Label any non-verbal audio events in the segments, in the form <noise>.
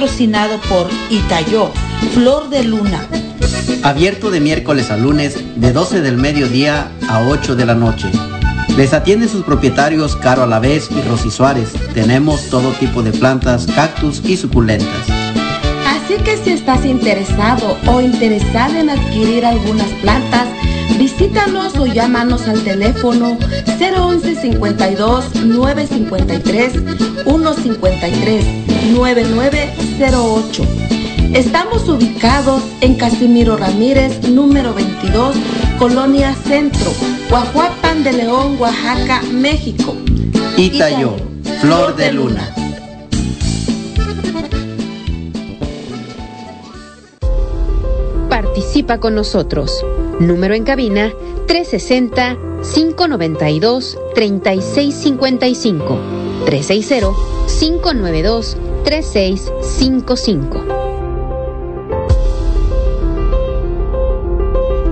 patrocinado por Itayo, Flor de Luna. Abierto de miércoles a lunes de 12 del mediodía a 8 de la noche. Les atienden sus propietarios Caro Alavés y Rosy Suárez. Tenemos todo tipo de plantas, cactus y suculentas. Así que si estás interesado o interesada en adquirir algunas plantas, visítanos o llámanos al teléfono 011 52 953 153 9908. Estamos ubicados en Casimiro Ramírez, número 22, Colonia Centro, Guajuapan de León, Oaxaca, México. Itayo, Flor de Luna. Participa con nosotros. Número en cabina 360-592-3655. 360-592-3655.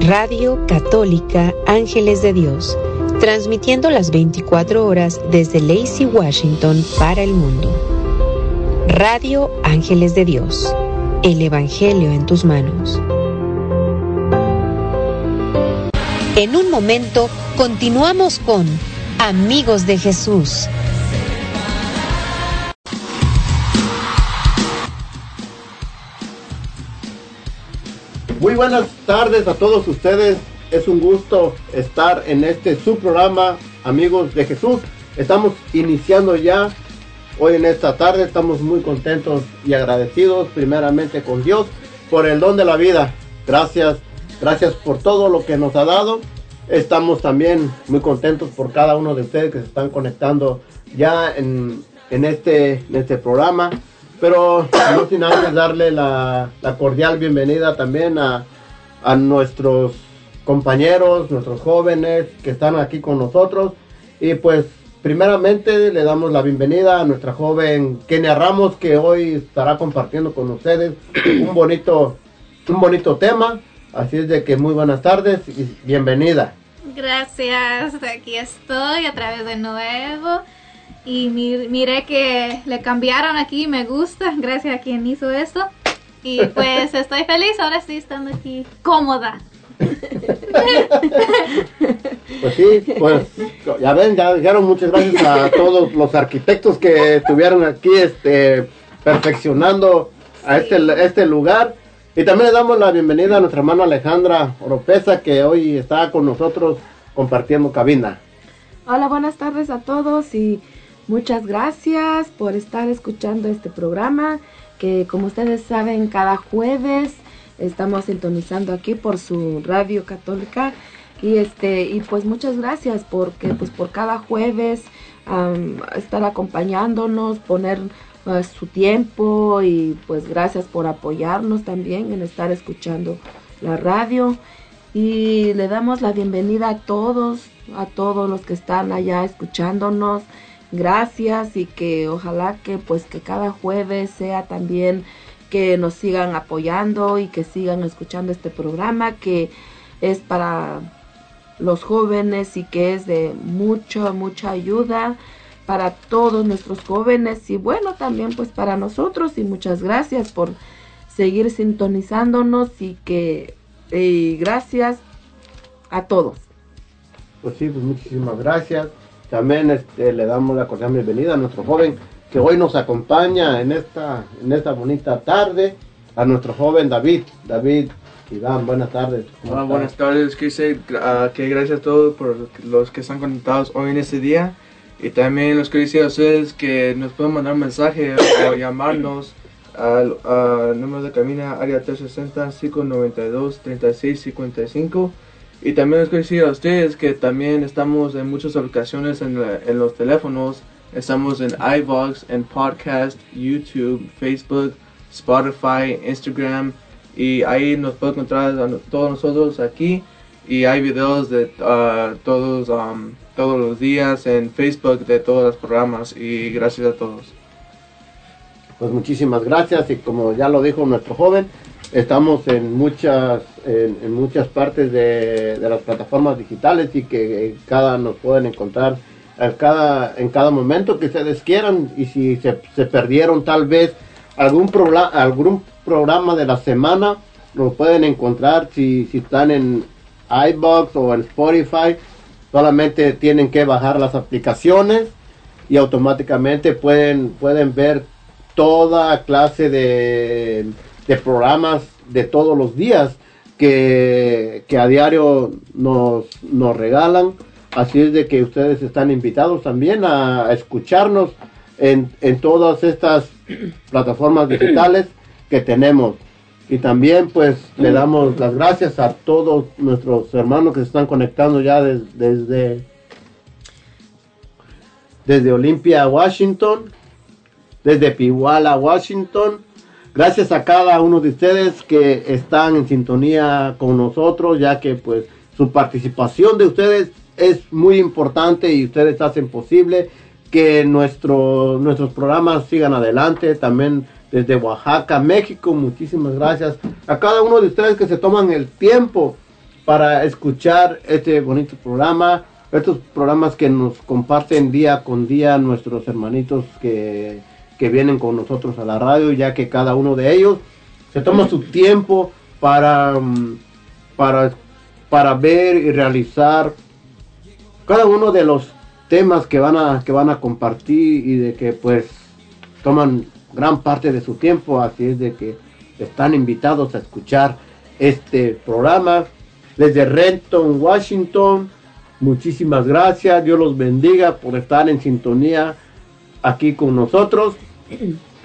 Radio Católica Ángeles de Dios, transmitiendo las 24 horas desde Lacey, Washington, para el mundo. Radio Ángeles de Dios, el Evangelio en tus manos. En un momento continuamos con Amigos de Jesús. Buenas tardes a todos ustedes. Es un gusto estar en este su programa, Amigos de Jesús. Estamos iniciando ya hoy en esta tarde. Estamos muy contentos y agradecidos primeramente con Dios por el don de la vida. Gracias, gracias por todo lo que nos ha dado. Estamos también muy contentos por cada uno de ustedes que se están conectando ya en, en este, en este programa. Pero no sin antes darle la, cordial bienvenida también a, a nuestros compañeros, nuestros jóvenes que están aquí con nosotros. Y pues primeramente le damos la bienvenida a nuestra joven Kenia Ramos que hoy estará compartiendo con ustedes un bonito, un bonito tema. Así es de que muy buenas tardes y bienvenida. Gracias, aquí estoy otra vez de nuevo. Y mi- miré que le cambiaron aquí, me gusta, gracias a quien hizo eso. Y pues estoy feliz, ahora estoy estando aquí cómoda. Pues sí, pues ya ven, ya dijeron muchas gracias a todos los arquitectos que estuvieron aquí este, perfeccionando a este, este lugar. Y también le damos la bienvenida a nuestra hermana Alejandra Oropesa que hoy está con nosotros compartiendo cabina. Hola, buenas tardes a todos y muchas gracias por estar escuchando este programa que como ustedes saben cada jueves estamos sintonizando aquí por su radio católica y este y pues muchas gracias porque pues por cada jueves am, estar acompañándonos poner eh, su tiempo y pues gracias por apoyarnos también en estar escuchando la radio y le damos la bienvenida a todos, a todos los que están allá escuchándonos. Gracias y que ojalá que pues que cada jueves sea también que nos sigan apoyando y que sigan escuchando este programa que es para los jóvenes y que es de mucha, mucha ayuda para todos nuestros jóvenes y bueno, también pues para nosotros y muchas gracias por seguir sintonizándonos y que gracias a todos. Pues sí, pues muchísimas gracias. También este, le damos la cordial bienvenida a nuestro joven que hoy nos acompaña en esta, en esta bonita tarde, a nuestro joven David. David, Iván, buenas tardes. Buenas tardes. Quise ah, que gracias a todos por los que están conectados hoy en este día. Y también los decir a ustedes que nos pueden mandar un mensaje o <coughs> llamarnos al número de cabina área 360-592-3655. Y también les decir a ustedes que también estamos en muchas aplicaciones en, en los teléfonos. Estamos en iVox, en Podcast, YouTube, Facebook, Spotify, Instagram. Y ahí nos puede encontrar a todos nosotros aquí. y hay videos de ah, todos, um, todos los días en Facebook de todos los programas y gracias a todos. Pues muchísimas gracias y como ya lo dijo nuestro joven, estamos en muchas en, muchas partes de, de las plataformas digitales y que cada nos pueden encontrar en cada en cada momento que ustedes quieran. Y si se, se perdieron tal vez algún programa algún programa de la semana lo pueden encontrar. Si, si están en iBox o en Spotify solamente tienen que bajar las aplicaciones y automáticamente pueden pueden ver toda clase de, de programas de todos los días que, que a diario nos, nos regalan. Así es de que ustedes están invitados también a, escucharnos en, en todas estas plataformas digitales que tenemos. Y también pues le damos las gracias a todos nuestros hermanos que se están conectando ya des- desde, desde Olympia, Washington, desde Pihuala, Washington. Gracias a cada uno de ustedes que están en sintonía con nosotros, ya que pues su participación de ustedes es muy importante y ustedes hacen posible que nuestro, nuestros programas sigan adelante. También desde Oaxaca, México, muchísimas gracias a cada uno de ustedes que se toman el tiempo para escuchar este bonito programa, estos programas que nos comparten día con día nuestros hermanitos que, que vienen con nosotros a la radio, ya que cada uno de ellos se toma su tiempo para, mm, para, para ver y realizar cada uno de los temas que van a, que van a compartir y de que pues toman gran parte de su tiempo, así es de que están invitados a escuchar este programa desde Renton, Washington. Muchísimas gracias, Dios los bendiga por estar en sintonía aquí con nosotros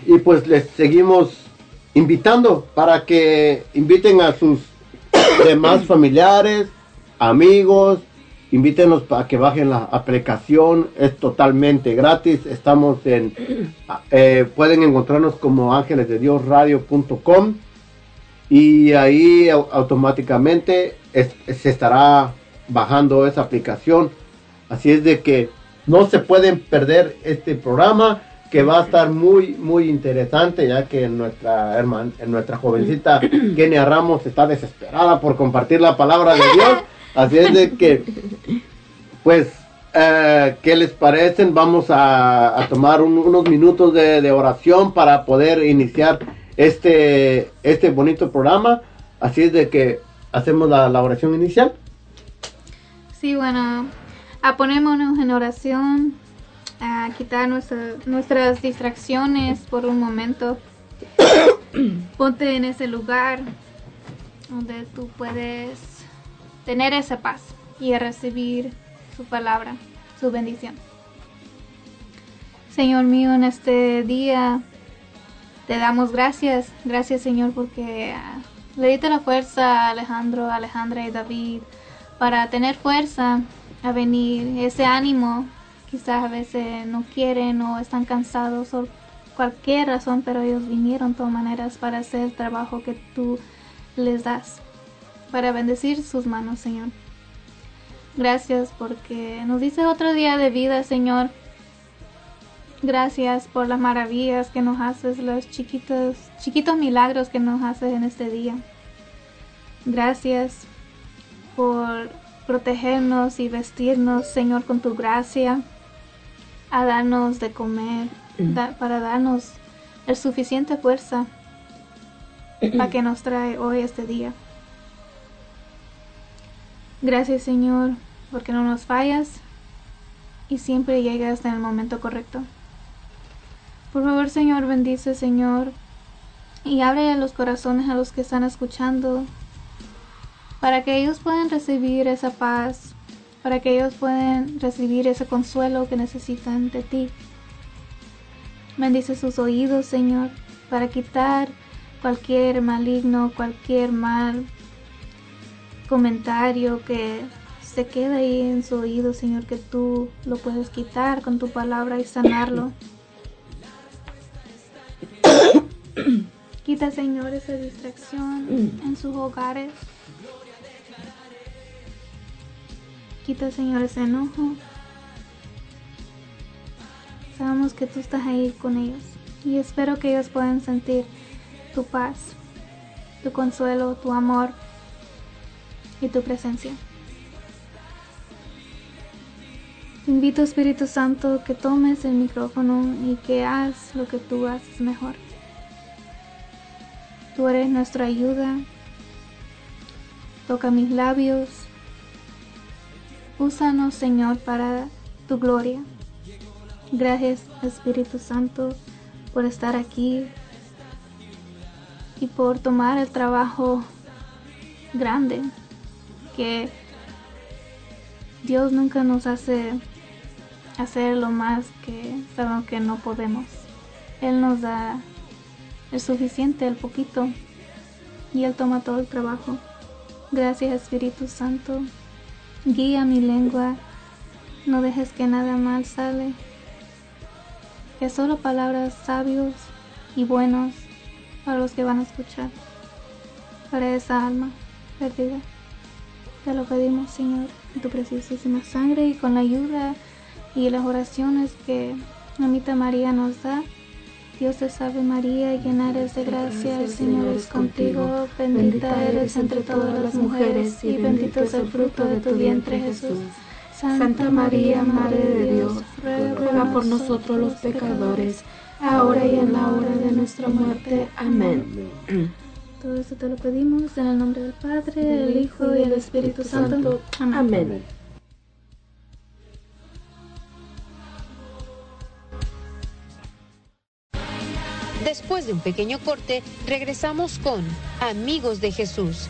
y pues les seguimos invitando para que inviten a sus <coughs> demás familiares, amigos, invítenos para que bajen la aplicación, es totalmente gratis, estamos en, <coughs> eh, pueden encontrarnos como ángeles de Dios radio.com y ahí au- automáticamente es- se estará bajando esa aplicación, así es de que no se pueden perder este programa que va a estar muy muy interesante ya que nuestra hermana, nuestra jovencita <clears throat> Kenia Ramos está desesperada por compartir la palabra de Dios. Así es de que pues eh, ¿qué les parecen? vamos a, a tomar un- unos minutos de, de oración para poder iniciar este este bonito programa. Así es de que hacemos la, la oración inicial Sí, bueno, a ponernos en oración, a quitar nuestra- nuestras distracciones por un momento. <coughs> Ponte en ese lugar donde tú puedes tener esa paz y recibir su palabra, su bendición. Señor mío, en este día te damos gracias. Gracias, Señor, porque ah, le diste la fuerza a Alejandro, Alejandra y David para tener fuerza a venir, ese ánimo. Quizás a veces no quieren o están cansados o cualquier razón, pero ellos vinieron de todas maneras para hacer el trabajo que tú les das, para bendecir sus manos, Señor. Gracias porque nos dices otro día de vida, Señor. Gracias por las maravillas que nos haces, los chiquitos, chiquitos milagros que nos haces en este día. Gracias por protegernos y vestirnos, Señor, con tu gracia, a darnos de comer, da- para darnos el suficiente fuerza <clears throat> para que nos trae hoy este día. Gracias, Señor, porque no nos fallas y siempre llegas en el momento correcto. Por favor, Señor, bendice, Señor, y abre los corazones a los que están escuchando para que ellos puedan recibir esa paz, para que ellos puedan recibir ese consuelo que necesitan de ti. Bendice sus oídos, Señor, para quitar cualquier maligno, cualquier mal comentario que se queda ahí en su oído, Señor, que tú lo puedes quitar con tu palabra y sanarlo. <coughs> Quita, Señor, esa distracción en sus hogares. Quita, Señor, ese enojo. Sabemos que tú estás ahí con ellos. Y espero que ellos puedan sentir tu paz, tu consuelo, tu amor y tu presencia. Invito Espíritu Santo que tomes el micrófono y que hagas lo que tú haces mejor. Tú eres nuestra ayuda. Toca mis labios. Úsanos, Señor, para tu gloria. Gracias, Espíritu Santo, por estar aquí y por tomar el trabajo grande que Dios nunca nos hace hacer lo más que sabemos que no podemos. Él nos da el suficiente, el poquito, y Él toma todo el trabajo. Gracias Espíritu Santo. Guía mi lengua, no dejes que nada mal sale. Que solo palabras sabios y buenos para los que van a escuchar. Para esa alma perdida. Te lo pedimos, Señor, en tu preciosísima sangre y con la ayuda y las oraciones que Mamita María nos da. Dios te salve María, llena eres de gracia, el Señor es contigo, bendita eres entre todas las mujeres y bendito es el fruto de tu vientre Jesús. Santa María, Madre de Dios, ruega por nosotros los pecadores, ahora y en la hora de nuestra muerte. Amén. Todo esto te lo pedimos en el nombre del Padre, del Hijo y del Espíritu Santo. Amén. Después de un pequeño corte, regresamos con Amigos de Jesús.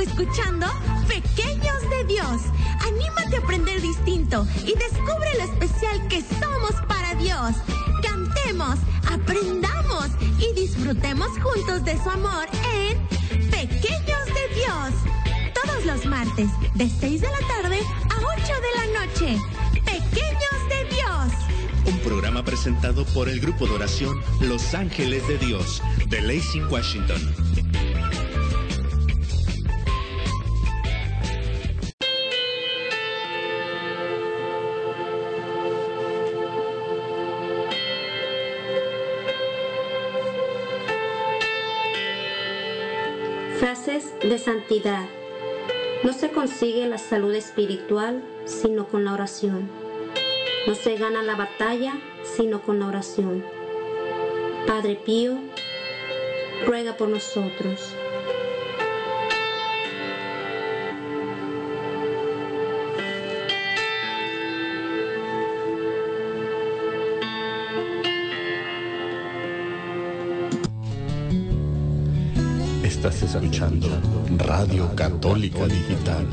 Escuchando Pequeños de Dios. Anímate a aprender distinto y descubre lo especial que somos para Dios. Cantemos, aprendamos y disfrutemos juntos de su amor en Pequeños de Dios. Todos los martes, de 6 de la tarde a 8 de la noche. Pequeños de Dios. Un programa presentado por el grupo de oración Los Ángeles de Dios de Lacey, Washington. Santidad. No se consigue la salud espiritual sino con la oración. No se gana la batalla sino con la oración. Padre Pío, ruega por nosotros. Escuchando Radio Católica Digital,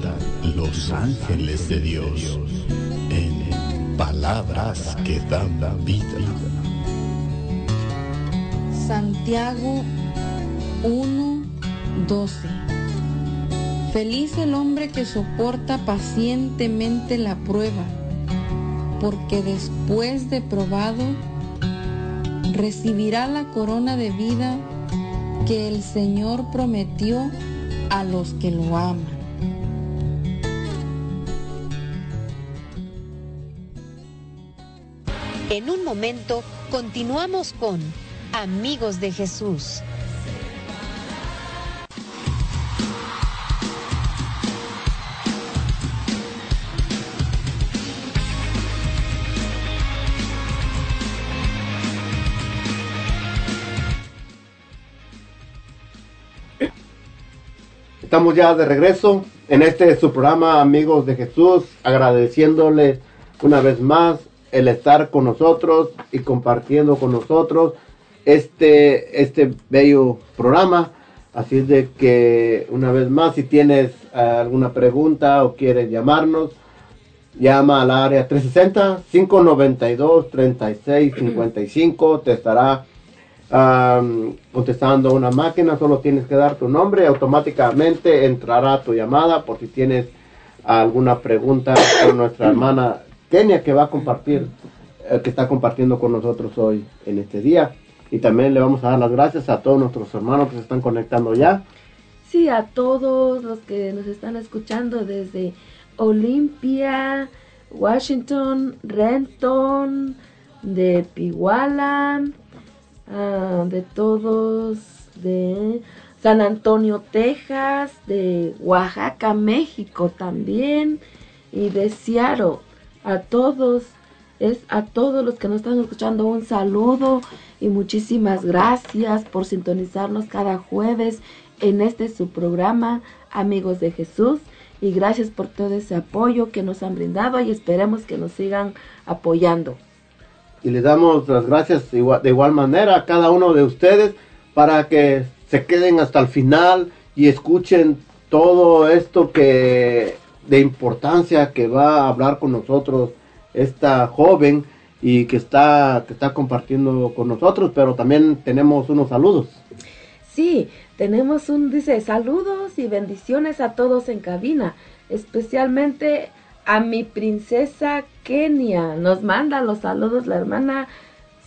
Los Ángeles de Dios, en palabras que dan vida. Santiago 1, 12. Feliz el hombre que soporta pacientemente la prueba, porque después de probado recibirá la corona de vida que el Señor prometió a los que lo aman. En un momento continuamos con Amigos de Jesús. Estamos ya de regreso en este su programa Amigos de Jesús, agradeciéndole una vez más el estar con nosotros y compartiendo con nosotros este, este bello programa. Así de que una vez más, si tienes eh, alguna pregunta o quieres llamarnos, llama al área 360-592-3655. Te estará am, contestando una máquina. Solo tienes que dar tu nombre automáticamente entrará tu llamada por si tienes alguna pregunta con nuestra hermana Kenia que va a compartir, eh, que está compartiendo con nosotros hoy en este día. Y también le vamos a dar las gracias a todos nuestros hermanos que se están conectando ya. Sí, a todos los que nos están escuchando desde Olympia, Washington, Renton, de Piguala, ah, de todos, de San Antonio, Texas, de Oaxaca, México también, y de Seattle. A todos, es a todos los que nos están escuchando un saludo y muchísimas gracias por sintonizarnos cada jueves en este su programa, Amigos de Jesús. Y gracias por todo ese apoyo que nos han brindado y esperemos que nos sigan apoyando. Y le damos las gracias igual- de igual manera a cada uno de ustedes para que se queden hasta el final y escuchen todo esto que de importancia que va a hablar con nosotros esta joven y que está que está compartiendo con nosotros, pero también tenemos unos saludos. Sí, tenemos un, dice, saludos y bendiciones a todos en cabina, especialmente a mi princesa Kenia. Nos manda los saludos la hermana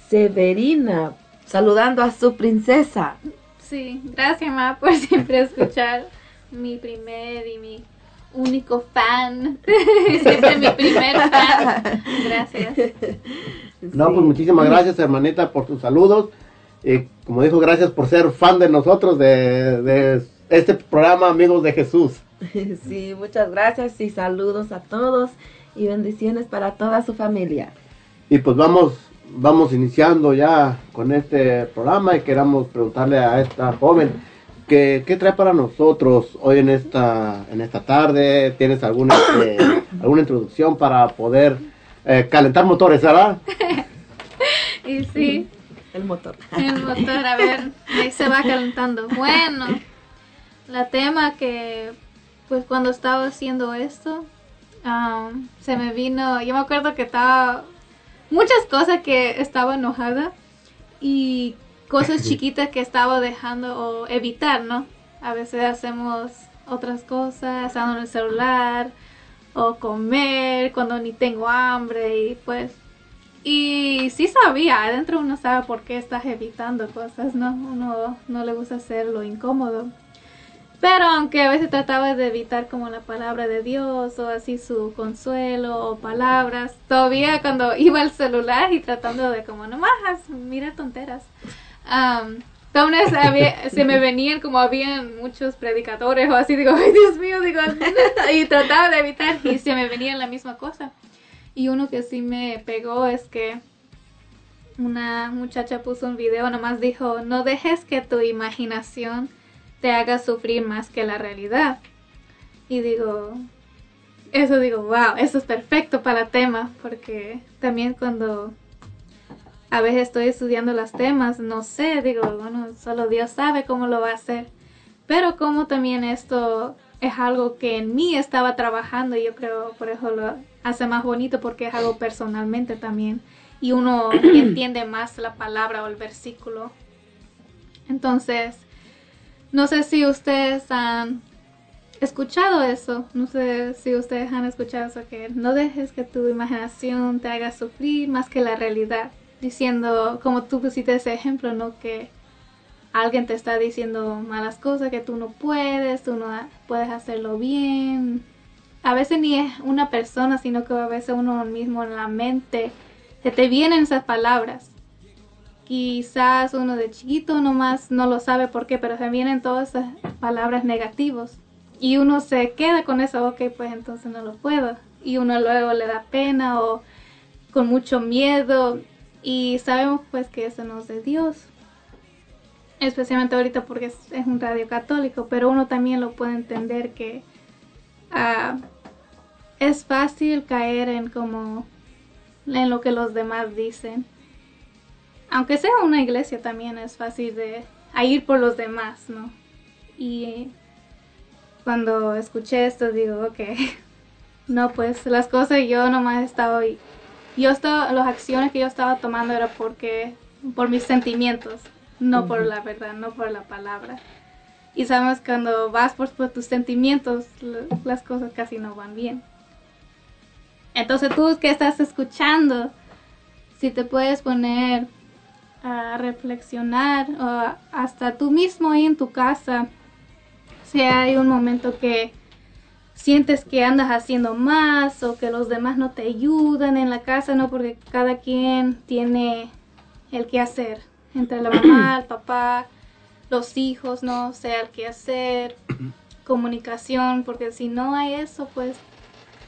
Severina, saludando a su princesa. Sí, gracias, Ma, por <laughs> siempre escuchar mi primer y mi único fan. <laughs> siempre mi primer fan. Gracias. No, pues muchísimas gracias, hermanita, por tus saludos. Y como dijo, gracias por ser fan de nosotros, de, de este programa, Amigos de Jesús. <laughs> Sí, muchas gracias y saludos a todos y bendiciones para toda su familia. Y pues vamos, vamos iniciando ya con este programa y queramos preguntarle a esta joven que, qué trae para nosotros hoy en esta, en esta tarde. ¿Tienes alguna, este, <coughs> alguna introducción para poder eh, calentar motores, verdad? <laughs> Y sí, El motor. el motor, a ver, ahí se va calentando. Bueno, la tema que, pues cuando estaba haciendo esto, am, se me vino, yo me acuerdo que estaba, muchas cosas que estaba enojada y cosas <laughs> chiquitas que estaba dejando o evitar, ¿no? A veces hacemos otras cosas, estando en el celular o comer cuando ni tengo hambre y pues y sí sabía, adentro uno sabe por qué estás evitando cosas, ¿no? Uno no le gusta hacer lo incómodo. Pero aunque a veces trataba de evitar como la palabra de Dios o así su consuelo o palabras, todavía cuando <laughs> iba al celular y tratando de como nomás mira tonteras. Um, entonces había- <laughs> se me venían como habían muchos predicadores o así, digo, ay Dios mío, digo, <laughs> y trataba de evitar y se me venía la misma cosa. Y uno que sí me pegó es que una muchacha puso un video, nomás dijo, no dejes que tu imaginación te haga sufrir más que la realidad. Y digo, eso digo, wow, eso es perfecto para el tema, porque también cuando a veces estoy estudiando los temas, no sé, digo, bueno, solo Dios sabe cómo lo va a hacer. Pero como también esto es algo que en mí estaba trabajando, y yo creo por eso lo hace más bonito porque es algo personalmente también. Y uno <clears throat> entiende más la palabra o el versículo. Entonces, no sé si ustedes han escuchado eso. No sé si ustedes han escuchado eso que no dejes que tu imaginación te haga sufrir más que la realidad. Diciendo, como tú pusiste ese ejemplo, ¿no? Que alguien te está diciendo malas cosas, que tú no puedes, tú no puedes hacerlo bien. A veces ni es una persona, sino que a veces uno mismo en la mente se te vienen esas palabras. Quizás uno de chiquito nomás no lo sabe por qué, pero se vienen todas esas palabras negativas. Y uno se queda con eso, ok, pues entonces no lo puedo. Y uno luego le da pena o con mucho miedo. Y sabemos pues que eso no es de Dios. Especialmente ahorita porque es, es un radio católico, pero uno también lo puede entender que ah, es fácil caer en como en lo que los demás dicen. Aunque sea una iglesia también es fácil de a ir por los demás, ¿no? Y cuando escuché esto digo, ok, <laughs> no, pues las cosas yo nomás estaba, yo estaba, las acciones que yo estaba tomando era porque, por mis sentimientos, no por la verdad, no por la palabra. Y sabemos cuando vas por, por tus sentimientos, las cosas casi no van bien. Entonces tú que estás escuchando, si te puedes poner a reflexionar o hasta tú mismo ahí en tu casa, si hay un momento que sientes que andas haciendo más o que los demás no te ayudan en la casa, no porque cada quien tiene el que hacer, entre la mamá, el <clears throat> papá, los hijos, no sea el que hacer, <clears throat> comunicación, porque si no hay eso, pues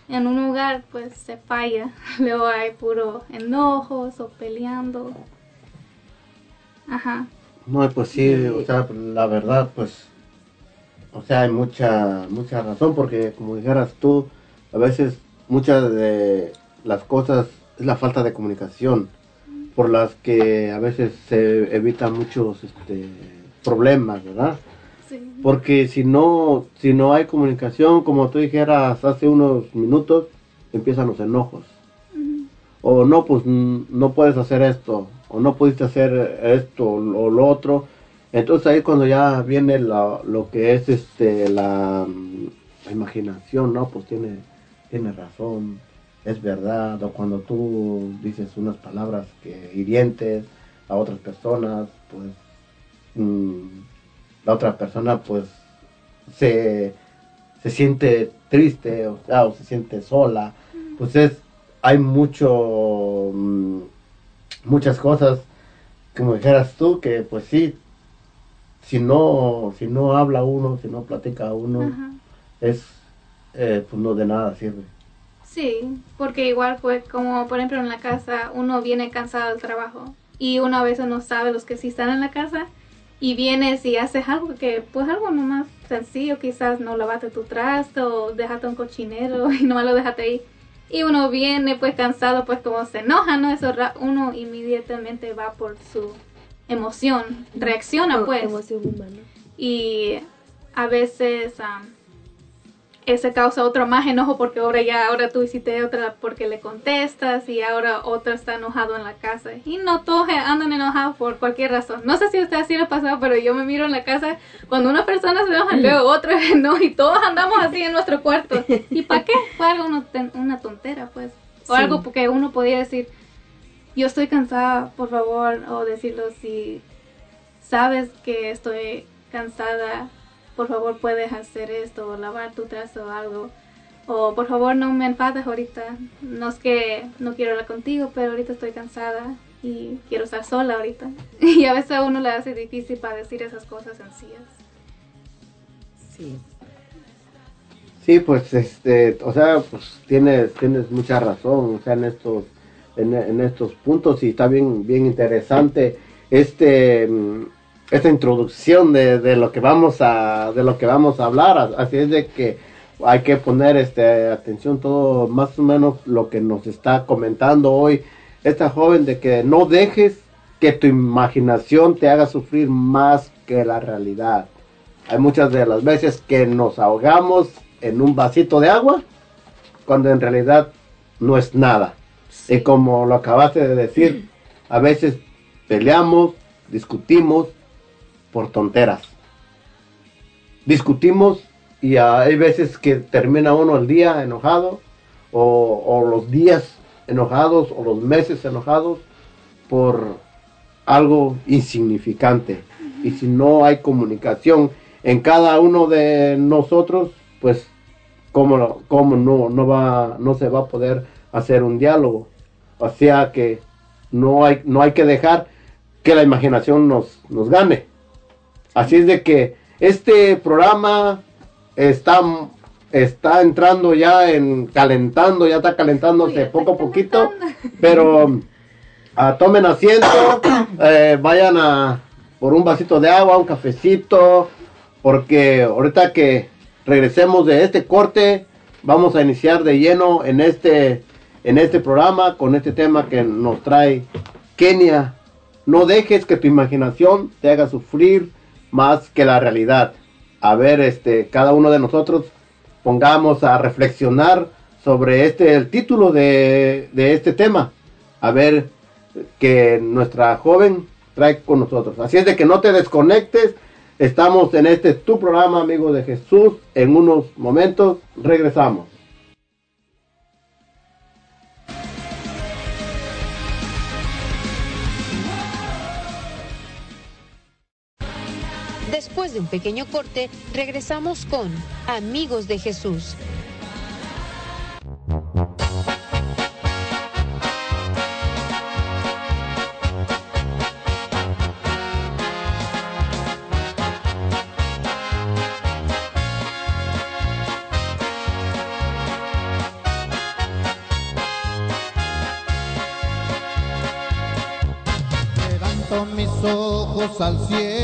en un lugar pues se falla, <laughs> luego hay puro enojos o peleando. Ajá. No, pues sí, o sea, la verdad, pues, o sea, hay mucha, mucha razón, porque como dijeras tú, a veces muchas de las cosas es la falta de comunicación, por las que a veces se evitan muchos este, problemas, ¿verdad? Sí. Porque si no, si no hay comunicación, como tú dijeras hace unos minutos, empiezan los enojos. O no, pues no puedes hacer esto, o no pudiste hacer esto o lo otro. Entonces ahí cuando ya viene la- lo que es este la, mm, la imaginación, ¿no? Pues tiene, tiene razón, es verdad. O cuando tú dices unas palabras que hirientes a otras personas, pues mm, la otra persona pues se, se siente triste o se siente sola. Pues es, hay mucho, mm, muchas cosas, como dijeras tú, que pues sí, si no, si no habla uno, si no platica uno, Ajá. es, eh, pues no de nada sirve. Sí, porque igual fue como, por ejemplo, en la casa uno viene cansado del trabajo y uno a veces no sabe los que sí están en la casa y vienes y haces algo que, pues algo nomás sencillo, quizás no lavaste tu traste o dejaste un cochinero <laughs> y nomás lo dejaste ahí. Y uno viene pues cansado, pues como se enoja, ¿no? Eso uno inmediatamente va por su emoción, reacciona pues. Emoción humana. Y a veces am, ese causa otro más enojo porque ahora ya, ahora tú hiciste otra porque le contestas y ahora otro está enojado en la casa. Y no todos andan enojados por cualquier razón. No sé si a usted así le ha pasado, pero yo me miro en la casa cuando una persona se enoja, luego otra <laughs> no, y todos andamos así en nuestro cuarto. ¿Y para qué? <laughs> Fue algo, ten- una tontera, pues. O Sí. algo que uno podía decir, yo estoy cansada, por favor, o decirlo si sabes que estoy cansada, por favor puedes hacer esto, o lavar tu trazo o algo. O por favor no me enfades ahorita. No es que no quiero hablar contigo, pero ahorita estoy cansada y quiero estar sola ahorita. <laughs> Y a veces a uno le hace difícil para decir esas cosas sencillas. Sí. Sí, pues, este, o sea, pues tienes, tienes mucha razón, o sea, en estos, en, en estos puntos y está bien, bien interesante este, mm, esta introducción de, de lo que vamos a, de lo que vamos a hablar, así es de que hay que poner, este, atención todo, más o menos lo que nos está comentando hoy esta joven de que no dejes que tu imaginación te haga sufrir más que la realidad. Hay muchas de las veces que nos ahogamos en un vasito de agua cuando en realidad no es nada. Y como lo acabaste de decir, a veces peleamos, discutimos por tonteras. Discutimos y hay veces que termina uno el día enojado o, los días enojados o los meses enojados por algo insignificante. Y si no hay comunicación en cada uno de nosotros, pues cómo, cómo no, no, va, no se va a poder hacer un diálogo. O sea que no hay, no hay que dejar que la imaginación nos, nos gane. Así es de que este programa está, está entrando ya en calentando, ya está calentándose poco a poquito, pero ah, tomen asiento, <coughs> eh, vayan a por un vasito de agua, un cafecito, porque ahorita que regresemos de este corte, vamos a iniciar de lleno en este, en este programa con este tema que nos trae Kenia. No dejes que tu imaginación te haga sufrir más que la realidad. A ver, este, cada uno de nosotros pongamos a reflexionar sobre este, el título de, de este tema. A ver, que nuestra joven trae con nosotros. Así es de que no te desconectes. Estamos en este tu programa, amigo de Jesús. En unos momentos regresamos. De un pequeño corte, regresamos con Amigos de Jesús. Al cielo,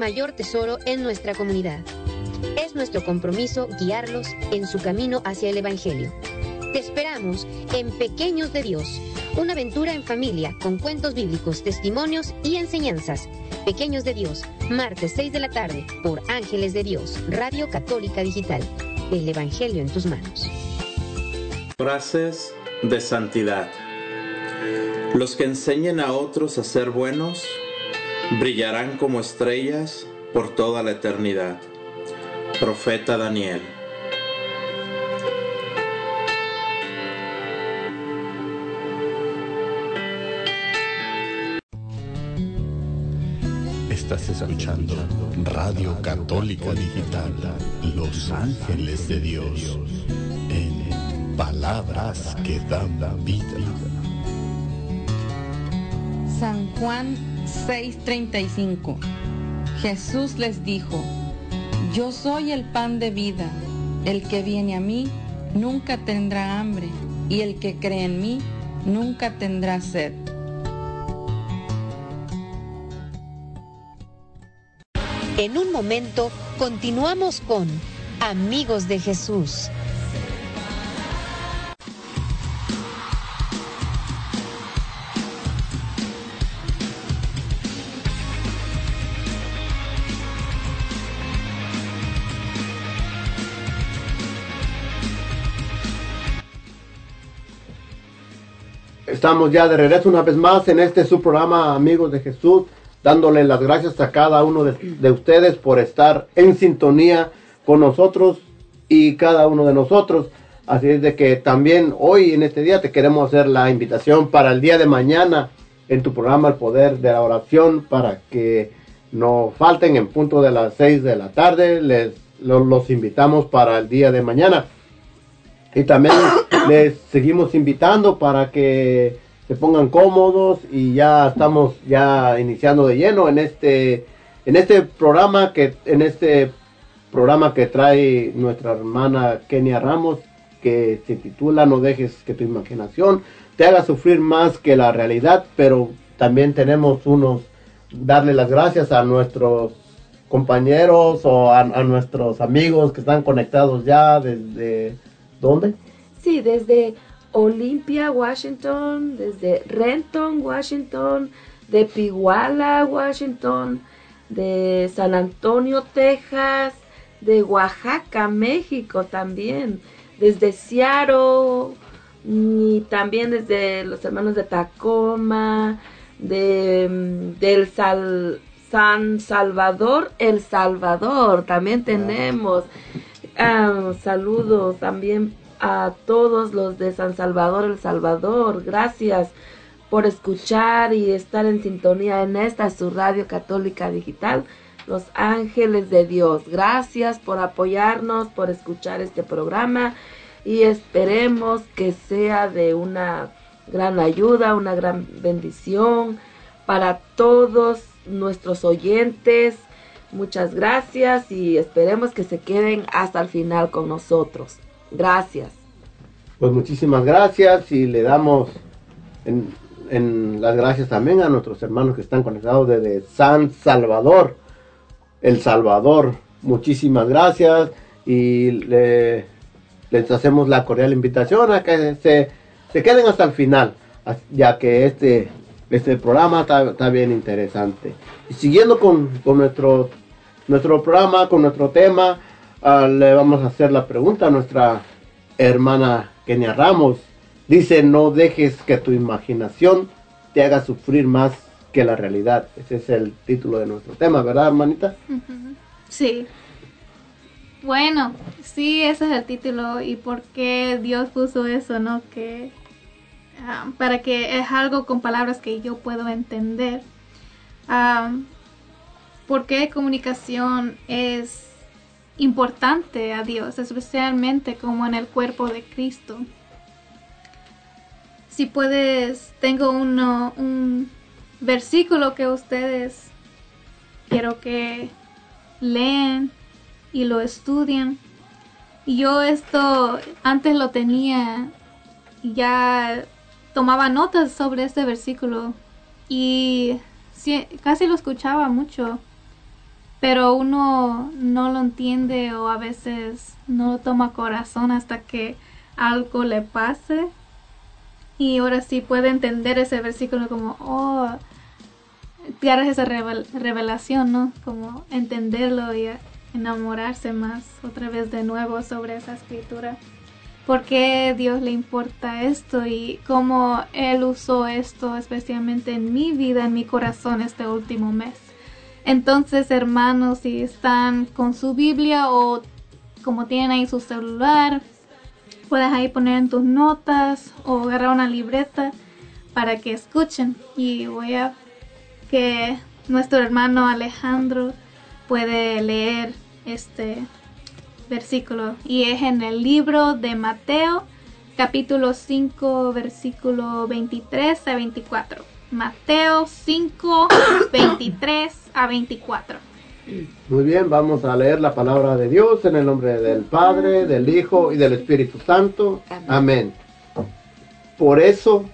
mayor tesoro en nuestra comunidad. Es nuestro compromiso guiarlos en su camino hacia el Evangelio. Te esperamos en Pequeños de Dios, una aventura en familia con cuentos bíblicos, testimonios y enseñanzas. Pequeños de Dios, martes 6 de la tarde por Ángeles de Dios, Radio Católica Digital. El Evangelio en tus manos. Frases de santidad. Los que enseñen a otros a ser buenos brillarán como estrellas por toda la eternidad. Profeta Daniel. Estás escuchando Radio Católica Digital, Los Ángeles de Dios, en palabras que dan vida. San Juan 6:35 Jesús les dijo, Yo soy el pan de vida, el que viene a mí nunca tendrá hambre, y el que cree en mí nunca tendrá sed. En un momento continuamos con Amigos de Jesús. Estamos ya de regreso una vez más en este su programa Amigos de Jesús, dándole las gracias a cada uno de, de ustedes por estar en sintonía con nosotros y cada uno de nosotros. Así es de que también hoy en este día te queremos hacer la invitación para el día de mañana en tu programa El Poder de la Oración para que no falten en punto de las 6 de la tarde. Les lo- los invitamos para el día de mañana. Y también <coughs> les seguimos invitando para que se pongan cómodos y ya estamos ya iniciando de lleno en este en este programa que en este programa que trae nuestra hermana Kenia Ramos que se titula No dejes que tu imaginación te haga sufrir más que la realidad, pero también tenemos unos darle las gracias a nuestros compañeros o a, a nuestros amigos que están conectados ya desde ¿dónde? Sí, desde Olympia, Washington, desde Renton, Washington, de Piguala, Washington, de San Antonio, Texas, de Oaxaca, México también, desde Seattle y también desde los hermanos de Tacoma, de mm, del Sal- San Salvador, El Salvador, también tenemos. Ah, saludos también a todos los de San Salvador, El Salvador. Gracias por escuchar y estar en sintonía en esta su radio católica digital, Los Ángeles de Dios. Gracias por apoyarnos, por escuchar este programa y esperemos que sea de una gran ayuda, una gran bendición para todos nuestros oyentes. Muchas gracias y esperemos que se queden hasta el final con nosotros. Gracias. Pues muchísimas gracias y le damos en, las gracias también a nuestros hermanos que están conectados desde San Salvador, El Salvador. Muchísimas gracias y le- les hacemos la cordial invitación a que se, se queden hasta el final, ya que este, este programa está, está bien interesante. Y siguiendo con, con nuestro, nuestro programa, con nuestro tema, ah, le vamos a hacer la pregunta a nuestra hermana Kenia Ramos. Dice, no dejes que tu imaginación te haga sufrir más que la realidad. Ese es el título de nuestro tema, ¿verdad, hermanita? Sí. Bueno, sí, ese es el título y por qué Dios puso eso, ¿no? Que ah, para que es algo con palabras que yo puedo entender. Ah, ¿Por qué comunicación es importante a Dios, especialmente como en el cuerpo de Cristo? Si puedes, tengo uno, un versículo que ustedes quiero que leen y lo estudian. Y yo esto antes lo tenía ya tomaba notas sobre este versículo y casi lo escuchaba mucho, pero uno no lo entiende o a veces no lo toma corazón hasta que algo le pase. Y ahora sí puede entender ese versículo como, oh, tienes esa revel- revelación, ¿no? Como entenderlo y enamorarse más otra vez de nuevo sobre esa escritura. ¿Por qué Dios le importa esto y cómo Él usó esto especialmente en mi vida, en mi corazón este último mes? Entonces, hermanos, si están con su Biblia o como tienen ahí su celular, puedes ahí poner en tus notas o agarrar una libreta para que escuchen. Y voy a que nuestro hermano Alejandro puede leer este versículo y es en el libro de Mateo capítulo 5 versículo 23 a 24. Mateo 5 23 <coughs> a 24. Muy bien, vamos a leer la palabra de Dios en el nombre del Padre, del Hijo y del Espíritu Santo. Amén. Por eso,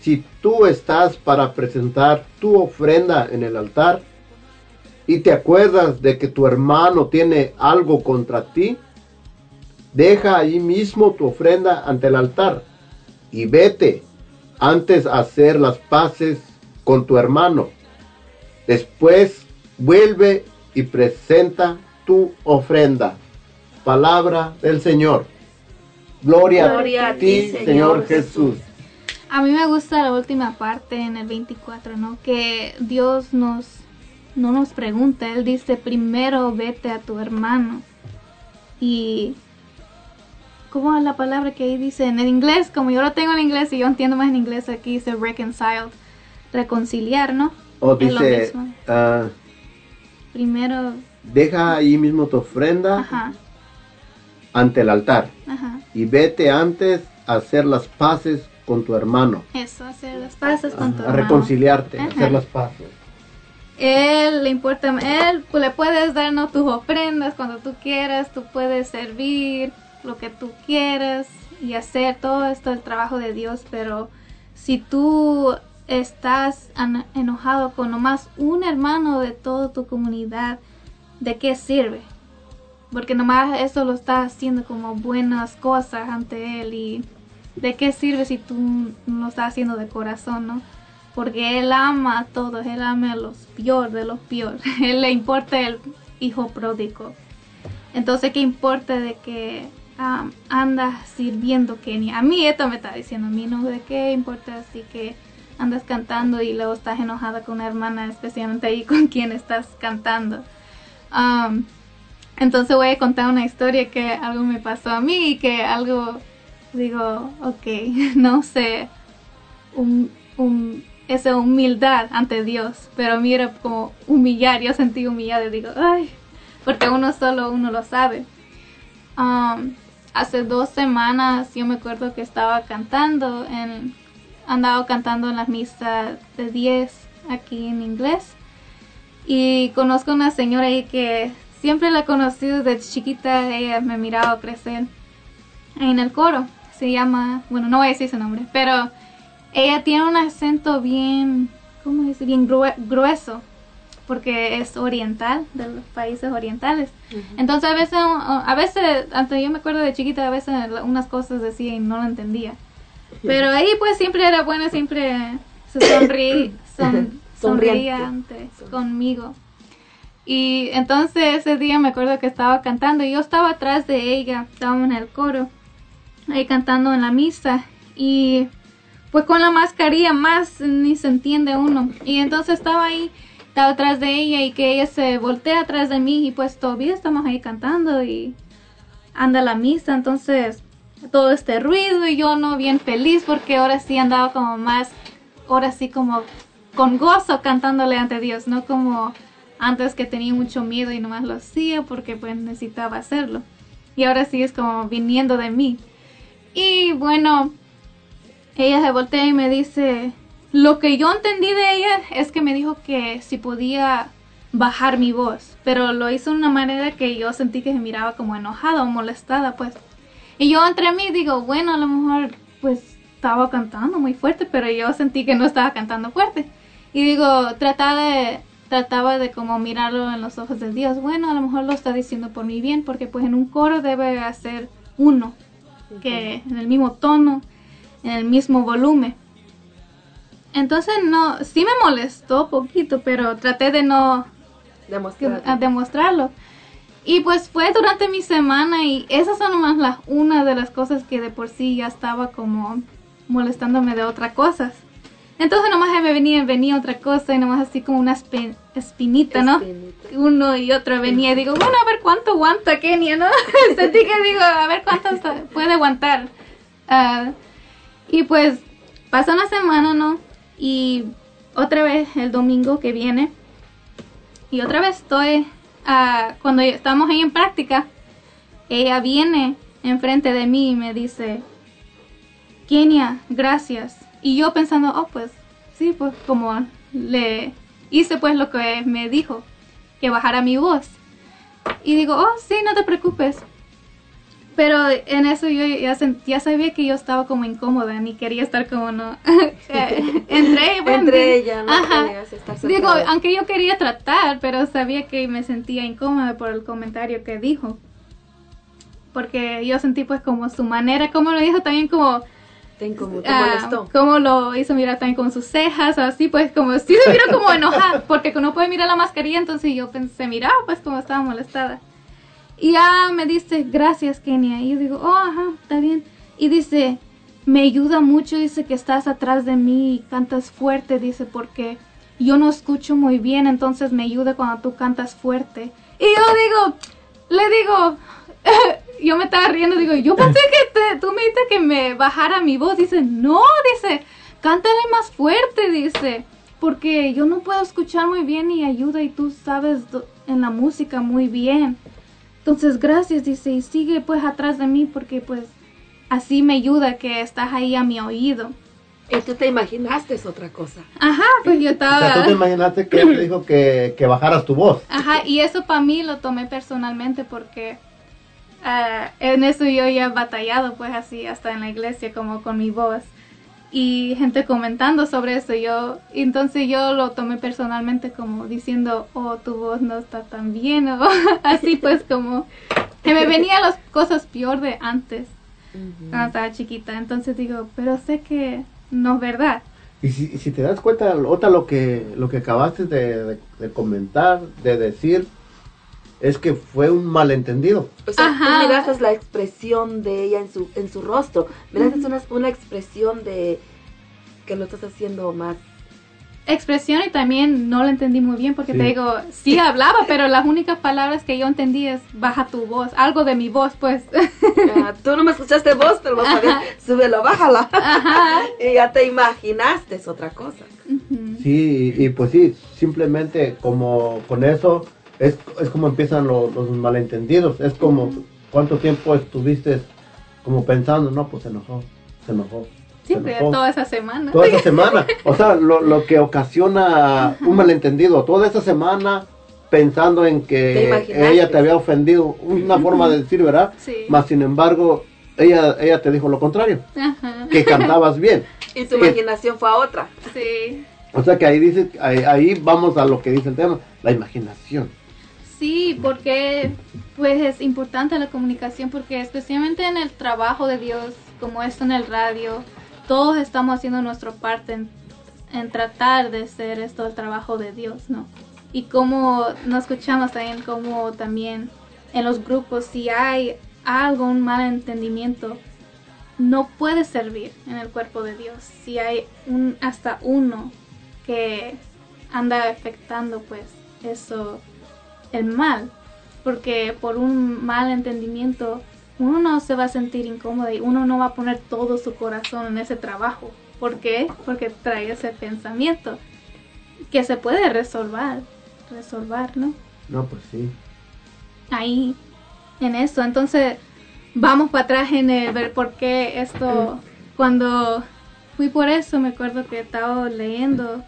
si tú estás para presentar tu ofrenda en el altar y te acuerdas de que tu hermano tiene algo contra ti, deja ahí mismo tu ofrenda ante el altar y vete antes hacer las paces con tu hermano. Después vuelve y presenta tu ofrenda. Palabra del Señor. Gloria, Gloria a ti, Señor Jesús. A mí me gusta la última parte en el 24, ¿no? Que Dios nos no nos pregunta, él dice, "Primero vete a tu hermano." Y ¿cómo es la palabra que ahí dice en el inglés? Como yo lo tengo en inglés y yo entiendo más en inglés, aquí dice reconciled, reconciliar, ¿no? O lo dice, mismo. ah, Primero, deja ahí mismo tu ofrenda ajá, ante el altar ajá. y vete antes a hacer las paces con tu hermano, Eso, hacer las paces con tu a hermano. reconciliarte, a Ajá. hacer las paces. Él le importa, él le puedes darnos tus ofrendas cuando tú quieras, tú puedes servir lo que tú quieras y hacer todo esto el trabajo de Dios, pero si tú estás enojado con nomás un hermano de toda tu comunidad, ¿de qué sirve? Porque nomás eso lo estás haciendo como buenas cosas ante él y ¿de qué sirve si tú no lo estás haciendo de corazón, no? Porque él ama a todos, él ama a los peor de los peor. <laughs> él le importa el hijo pródigo. Entonces, ¿qué importa de que am, andas sirviendo Kenny? A mí esto me está diciendo a mí, ¿no? ¿De qué importa así que andas cantando y luego estás enojada con una hermana, especialmente ahí con quien estás cantando? Am, entonces voy a contar una historia que algo me pasó a mí y que algo digo, ok, <laughs> no sé, un, esa humildad ante Dios, pero a mí era como humillar, yo sentí humillada y digo, ay, porque uno solo uno lo sabe. Um, hace dos semanas yo me acuerdo que estaba cantando, en, andaba cantando en la misa de 10 aquí en inglés y conozco una señora ahí que siempre la he conocido desde chiquita, ella me miraba crecer en el coro. Se llama, bueno, no voy a decir su nombre, pero ella tiene un acento bien, ¿cómo decir? Bien grue- grueso, porque es oriental, de los países orientales. Entonces a veces, a veces, antes yo me acuerdo de chiquita, a veces unas cosas decía y no lo entendía. Pero ahí pues siempre era buena, siempre se sonrí, <coughs> son, sonreía antes conmigo. Y entonces ese día me acuerdo que estaba cantando y yo estaba atrás de ella, estábamos en el coro, ahí cantando en la misa y pues con la mascarilla más ni se entiende uno. Y entonces estaba ahí, estaba atrás de ella y que ella se voltea atrás de mí y pues todavía estamos ahí cantando y anda la misa, entonces todo este ruido y yo no bien feliz porque ahora sí andaba como más, ahora sí como con gozo cantándole ante Dios, no como antes que tenía mucho miedo y nomás lo hacía porque pues necesitaba hacerlo. Y ahora sí es como viniendo de mí. Y bueno, ella se voltea y me dice, lo que yo entendí de ella es que me dijo que si podía bajar mi voz, pero lo hizo de una manera que yo sentí que se miraba como enojada o molestada, pues. Y yo entre mí digo, bueno, a lo mejor pues estaba cantando muy fuerte, pero yo sentí que no estaba cantando fuerte. Y digo, trataba de, trataba de como mirarlo en los ojos de Dios. Bueno, a lo mejor lo está diciendo por mi bien, porque pues en un coro debe hacer uno, que en el mismo tono, en el mismo volumen. Entonces no, sí me molestó poquito, pero traté de no Demostrar. a demostrarlo. Y pues fue durante mi semana y esas son nomás las una de las cosas que de por sí ya estaba como molestándome de otras cosas. Entonces nomás me venía, venía otra cosa y nomás así como una espi- espinita, ¿no? Uno y otro venía y digo, bueno, a ver cuánto aguanta Kenia, ¿no? <laughs> Sentí que digo, a ver cuánto puede aguantar. Ah, y pues pasa una semana, ¿no? Y otra vez el domingo que viene, Y otra vez estoy, ah, cuando estamos ahí en práctica, ella viene enfrente de mí y me dice, Kenia, gracias. Y yo pensando, oh, pues sí, pues como le hice pues lo que me dijo, que bajara mi voz. Y digo, oh, sí, no te preocupes. Pero en eso yo ya, sen- ya sabía que yo estaba como incómoda, ni quería estar como no. <laughs> Entre, bueno, di- ella, no Ajá. estar Digo, aunque yo quería tratar, pero sabía que me sentía incómoda por el comentario que dijo. Porque yo sentí pues como su manera, como lo dijo también como... Te incomodó, te ah, molestó. como lo hizo mirar también con sus cejas, así pues como sí se miró como enojada, porque no puede mirar la mascarilla, entonces yo pensé, miraba pues como estaba molestada. Y ya me dice, gracias Kenia, y yo digo, oh, ajá, está bien. Y dice, me ayuda mucho, dice que estás atrás de mí y cantas fuerte, dice, porque yo no escucho muy bien, entonces me ayuda cuando tú cantas fuerte. Y yo digo, le digo, <laughs> yo me estaba riendo, digo, yo pensé que te- tú me dijiste que me bajara mi voz. Dice, no, dice, cántale más fuerte, dice, porque yo no puedo escuchar muy bien y ayuda y tú sabes en la música muy bien. Entonces, gracias, dice, y sigue pues atrás de mí porque pues así me ayuda que estás ahí a mi oído. Y tú te imaginaste es otra cosa. Ajá, pues yo O sea, tú te estaba... imaginaste que él te dijo que, que bajaras tu voz. Ajá, y eso para mí lo tomé personalmente porque ah, en eso yo ya he batallado, pues así, hasta en la iglesia, como con mi voz. Y gente comentando sobre eso, yo, entonces yo lo tomé personalmente como diciendo, oh, tu voz no está tan bien, o <laughs> así pues como que me venían las cosas peor de antes, cuando estaba chiquita. Entonces digo, pero sé que no es verdad. Y si, si te das cuenta, otra lo que, lo que acabaste de, de- de comentar, de decir, es que fue un malentendido. O sea, Ajá. tú miraste la expresión de ella en su, en su rostro. Miraste una, una expresión de que lo estás haciendo más. expresión y también no lo entendí muy bien porque Sí. te digo, sí <laughs> hablaba, pero las únicas palabras que yo entendí es baja tu voz, algo de mi voz, pues. Ah, tú no me escuchaste voz, pero vas a ver, súbelo, bájala. <laughs> y ya te imaginaste es otra cosa. Sí, y, y pues sí, simplemente como con eso es, es como empiezan lo- los malentendidos. Es como cuánto tiempo estuviste como pensando, no, pues se enojó, se enojó. enojó. toda esa semana. Toda esa semana. O sea, lo, lo que ocasiona un malentendido. Toda esa semana pensando en que ella te había ofendido. Una forma de decir, ¿verdad? Sí. Más sin embargo, ella, ella te dijo lo contrario. Ajá. Que cantabas bien. Y tu Que- imaginación fue a otra. Sí. O sea que ahí dice, ahí, ahí vamos a lo que dice el tema, la imaginación. Sí, porque pues es importante la comunicación porque especialmente en el trabajo de Dios, como esto en el radio, todos estamos haciendo nuestra parte en, tratar de hacer esto el trabajo de Dios, ¿no? Y como nos escuchamos también, como también en los grupos, si hay algo, un mal entendimiento, no puede servir en el cuerpo de Dios. Si hay un hasta uno que anda afectando pues eso el mal, porque por un mal entendimiento uno no se va a sentir incómodo y uno no va a poner todo su corazón en ese trabajo. ¿Por qué? Porque trae ese pensamiento que se puede resolver, resolver, ¿no? No, pues sí. ahí en eso. Entonces, vamos para atrás en el ver por qué esto, cuando fui por eso, me acuerdo que estaba leyendo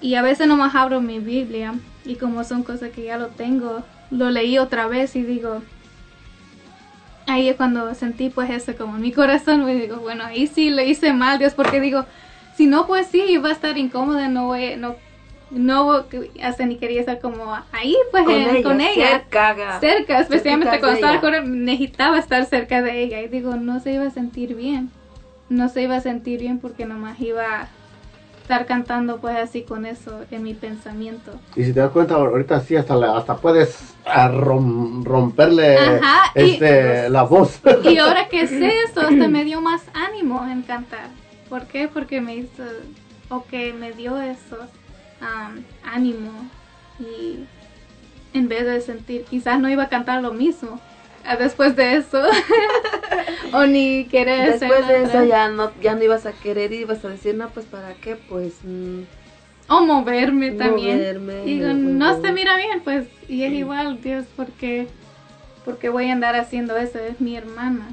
y a veces nomás abro mi Biblia y como son cosas que ya lo tengo, lo leí otra vez y digo, ahí es cuando sentí pues eso como en mi corazón, y digo, bueno, ahí sí le hice mal, Dios, porque digo, si no, pues sí, va a estar incómoda, no voy, no, no, hasta ni quería estar como ahí, pues Con ella, con ella, cerca, cerca, especialmente cuando estaba con necesitaba estar cerca de ella y digo, no se iba a sentir bien, no se iba a sentir bien porque nomás iba estar cantando pues así con eso en mi pensamiento. Y si te das cuenta, ahorita sí, hasta, la- hasta puedes ah, rom- romperle Ajá, y- este, la voz. <laughs> Y ahora que sé <laughs> eso, hasta me dio más ánimo en cantar. ¿Por qué? Porque me hizo, o que me dio eso, ánimo. Y en vez de sentir, quizás no iba a cantar lo mismo ah, después de eso. <laughs> <laughs> o ni querer Después de eso ya no, ya no ibas a querer y ibas a decir, no, pues para qué, pues mm, O moverme también. Moverme, Digo, muy no se mira bien, pues, y es igual, Dios, porque porque voy a andar haciendo eso, es mi hermana.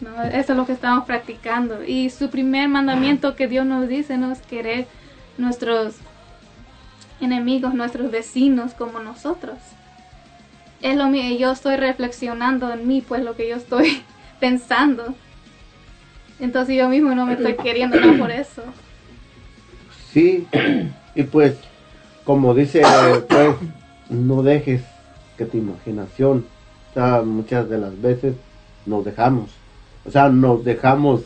¿no? Eso es lo que estamos practicando. Y su primer mandamiento que Dios nos dice no es querer nuestros enemigos, nuestros vecinos como nosotros. Es lo mío, yo estoy reflexionando en mí, pues lo que yo estoy pensando. Entonces yo mismo no me estoy queriendo no por eso. Sí, y pues, como dice, pues, no dejes que tu imaginación, o sea, muchas de las veces nos dejamos, o sea, nos dejamos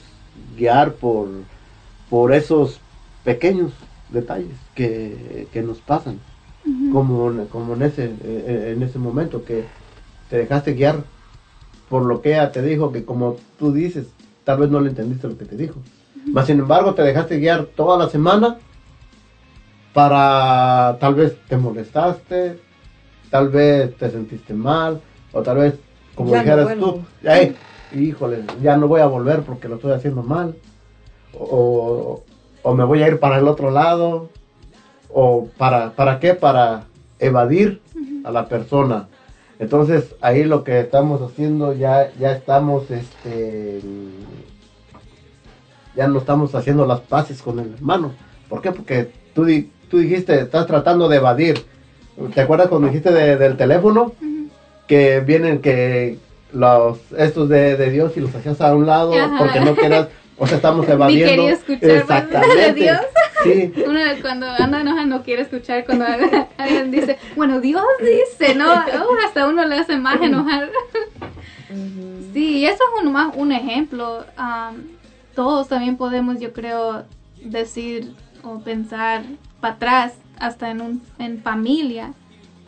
guiar por, por esos pequeños detalles que, que nos pasan, como, como en, ese, eh, en ese momento que te dejaste guiar por lo que ella te dijo, que como tú dices, tal vez no le entendiste lo que te dijo. Mas sin embargo, te dejaste guiar toda la semana para tal vez te molestaste, tal vez te sentiste mal, o tal vez, como Ya no dijeras vuelvo. tú, "Ay, híjole, ya no voy a volver porque lo estoy haciendo mal, o, o me voy a ir para el otro lado, o para, ¿para qué? Para evadir a la persona. Entonces ahí lo que estamos haciendo ya, ya estamos, este, ya no estamos haciendo las paces con el hermano. ¿Por qué? Porque tú, di- tú dijiste, estás tratando de evadir. ¿Te acuerdas cuando dijiste de- del teléfono? Que vienen que los estos de, de Dios y los hacías a un lado Ajá. porque no quieras, o sea, estamos Ni evadiendo. quería escuchar más de Exactamente. Dios. Sí, Uno cuando anda enojado no quiere escuchar cuando alguien dice, bueno, Dios dice, ¿no? Oh, hasta uno le hace más enojar. Sí, eso es un, más un ejemplo. Am, todos también podemos, yo creo, decir o pensar para atrás, hasta en, un, en familia,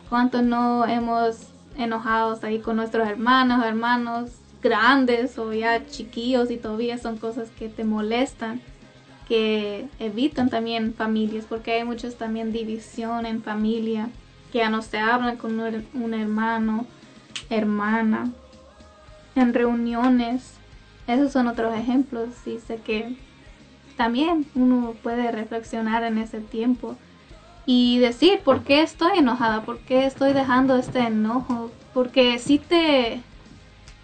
cuánto no hemos enojados ahí con nuestros hermanos, hermanos grandes o ya chiquillos y todavía son cosas que te molestan que evitan también familias, porque hay muchos también división en familia, que ya no se hablan con un hermano, hermana, en reuniones. Esos son otros ejemplos. Y sé que también uno puede reflexionar en ese tiempo y decir por qué estoy enojada, por qué estoy dejando este enojo, porque si te,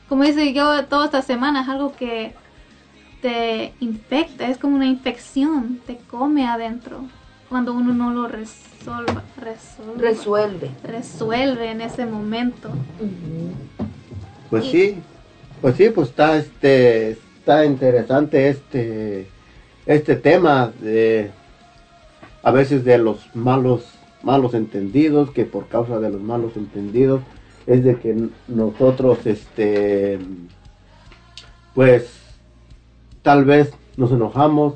como dice yo toda esta semana, es algo que te infecta, es como una infección, te come adentro cuando uno no lo resolva, resuelve, Resuelve. resuelve en ese momento. Pues Y- sí, pues sí, pues está este, está interesante este, este tema de a veces de los malos, malos entendidos, que por causa de los malos entendidos es de que nosotros, este, pues, tal vez nos enojamos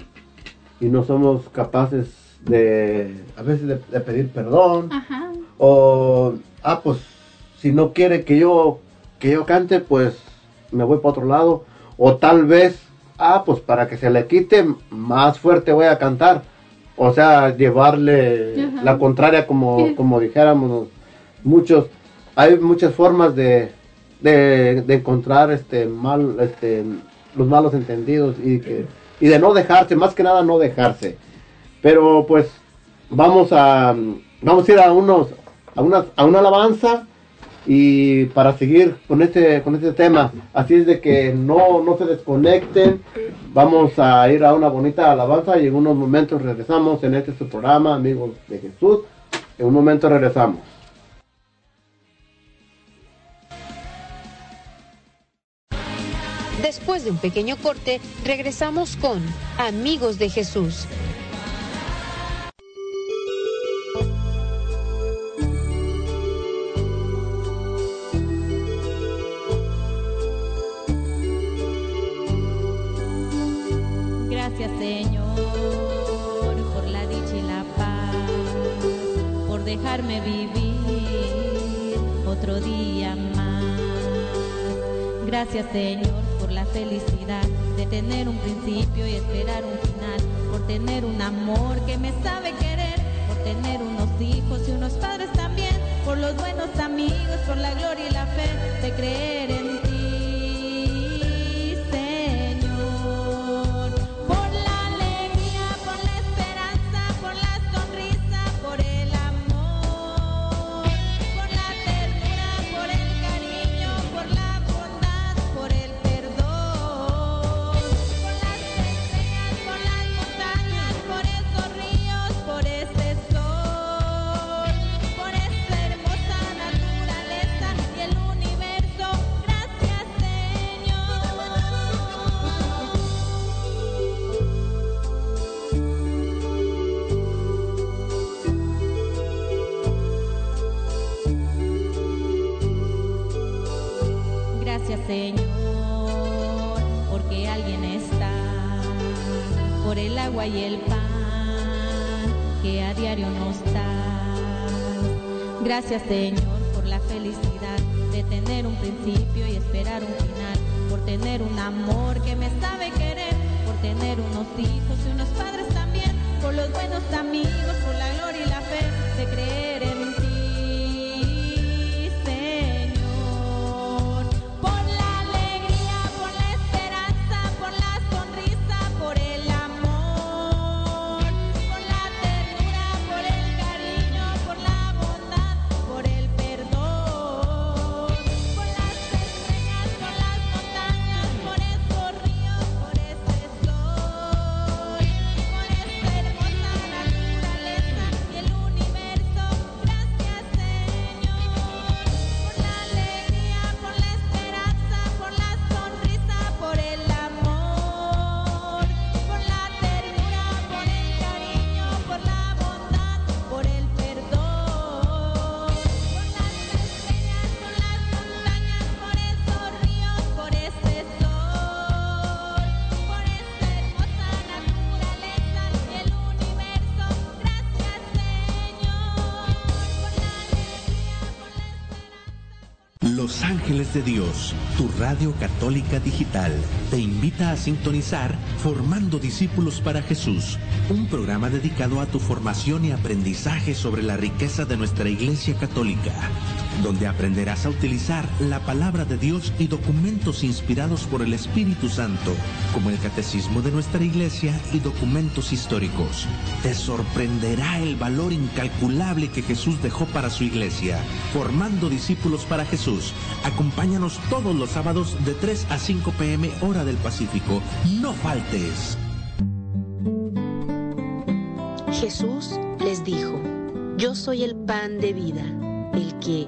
y no somos capaces de, a veces de, de pedir perdón Ajá. o ah pues si no quiere que yo que yo cante pues me voy para otro lado o tal vez ah pues para que se le quite más fuerte voy a cantar o sea llevarle Ajá. la contraria como como dijéramos muchos hay muchas formas de de, encontrar este mal este los malos entendidos y que y de no dejarse más que nada no dejarse. Pero pues vamos a vamos a ir a unos a una a una alabanza y para seguir con este con este tema. Así es de que no no se desconecten. Vamos a ir a una bonita alabanza y en unos momentos regresamos en este su programa amigos de Jesús. En un momento regresamos Después de un pequeño corte, regresamos con Amigos de Jesús. Gracias Señor por la dicha y la paz, por dejarme vivir otro día más. Gracias Señor felicidad de tener un principio y esperar un final, por tener un amor que me sabe querer, por tener unos hijos y unos padres también, por los buenos amigos, por la gloria y la fe de creer en Dios, tu radio católica digital, te invita a sintonizar Formando Discípulos para Jesús, un programa dedicado a tu formación y aprendizaje sobre la riqueza de nuestra Iglesia Católica, donde aprenderás a utilizar la palabra de Dios y documentos inspirados por el Espíritu Santo, como el Catecismo de nuestra Iglesia y documentos históricos. Te sorprenderá el valor incalculable que Jesús dejó para su Iglesia, formando discípulos para Jesús. Acompáñanos todos los sábados de 3 a 5 pm hora del Pacífico. No faltes. Jesús les dijo, Yo soy el pan de vida. El que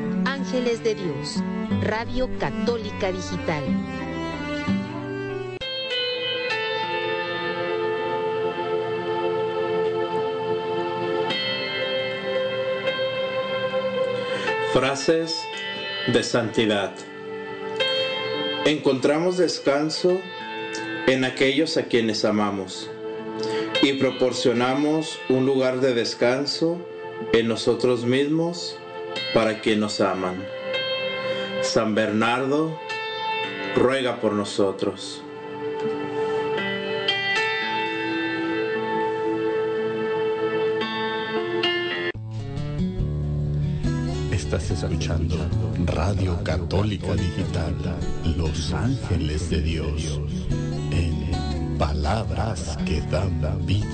Ángeles de Dios, Radio Católica Digital. Frases de santidad. Encontramos descanso en aquellos a quienes amamos y proporcionamos un lugar de descanso en nosotros mismos para quienes nos aman. San Bernardo ruega por nosotros. Estás escuchando Radio Católica Digital, Los Ángeles de Dios, en palabras que dan vida.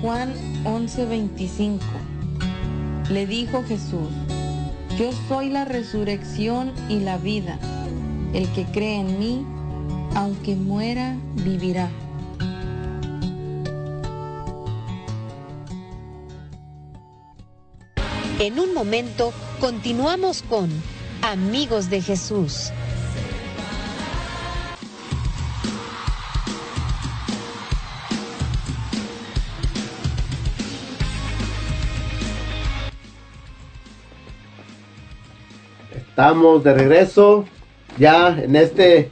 Juan 11:25 Le dijo Jesús, Yo soy la resurrección y la vida. El que cree en mí, aunque muera, vivirá. En un momento continuamos con Amigos de Jesús. Estamos de regreso ya en este,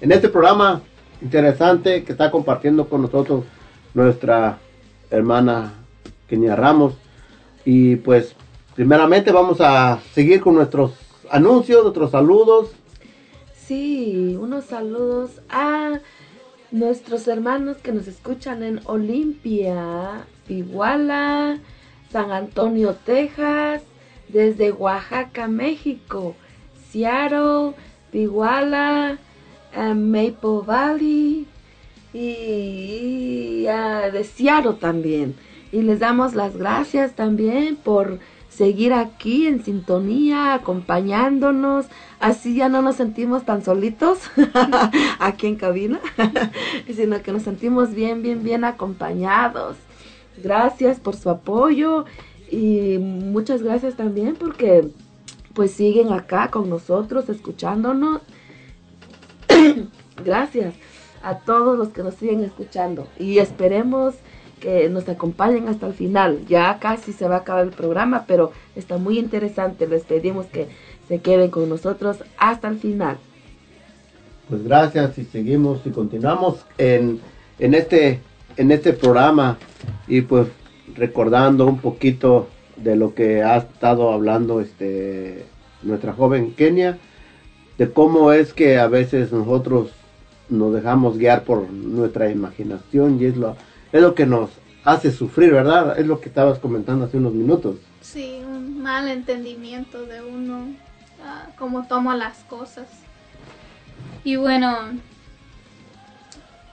en este programa interesante que está compartiendo con nosotros nuestra hermana Kenia Ramos. Y pues primeramente vamos a seguir con nuestros anuncios, nuestros saludos. Sí, unos saludos a nuestros hermanos que nos escuchan en Olimpia, Iguala, San Antonio, Texas, desde Oaxaca, México, Seattle, Iguala, eh, Maple Valley y ah, de Seattle también. Y les damos las gracias también por seguir aquí en sintonía, acompañándonos. Así ya no nos sentimos tan solitos <laughs> aquí en cabina, <laughs> sino que nos sentimos bien, bien, bien acompañados. Gracias por su apoyo y muchas gracias también porque pues siguen acá con nosotros, escuchándonos. <coughs> gracias a todos los que nos siguen escuchando y esperemos que nos acompañen hasta el final. Ya casi se va a acabar el programa, pero está muy interesante. Les pedimos que se queden con nosotros hasta el final. Pues gracias y seguimos y continuamos en, en, este, en este programa y pues recordando un poquito de lo que ha estado hablando este, nuestra joven Kenia, de cómo es que a veces nosotros nos dejamos guiar por nuestra imaginación y es lo, es lo que nos hace sufrir, ¿verdad? Es lo que estabas comentando hace unos minutos. Sí, un mal entendimiento de uno, ah, cómo toma las cosas. Y bueno,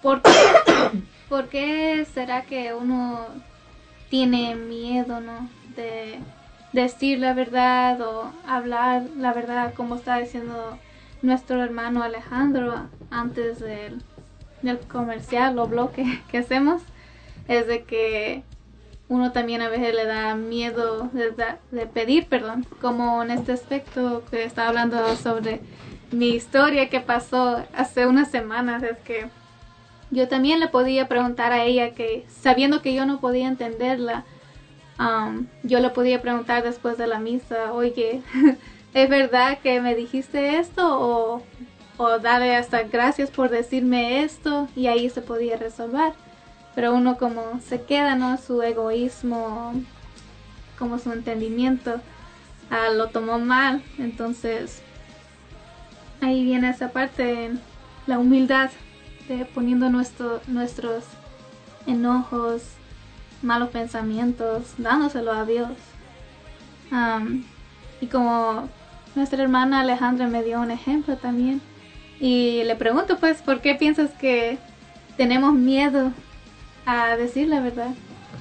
¿por qué, <coughs> ¿por qué será que uno tiene miedo, ¿no? De decir la verdad o hablar la verdad, como está diciendo nuestro hermano Alejandro antes del, del comercial o bloque <laughs> que hacemos, es de que uno también a veces le da miedo de, de pedir perdón, como en este aspecto que estaba hablando sobre mi historia que pasó hace unas semanas, es que yo también le podía preguntar a ella que, sabiendo que yo no podía entenderla, um, yo le podía preguntar después de la misa, oye, <laughs> ¿es verdad que me dijiste esto? O, o darle hasta gracias por decirme esto y ahí se podía resolver. Pero uno como se queda, ¿no? Su egoísmo, como su entendimiento, ah, lo tomó mal. Entonces, ahí viene esa parte, la humildad, de poniendo nuestro, nuestros enojos, malos pensamientos, dándoselo a Dios. Am, y como nuestra hermana Alejandra me dio un ejemplo también. Y le pregunto pues, ¿por qué piensas que tenemos miedo a decir la verdad?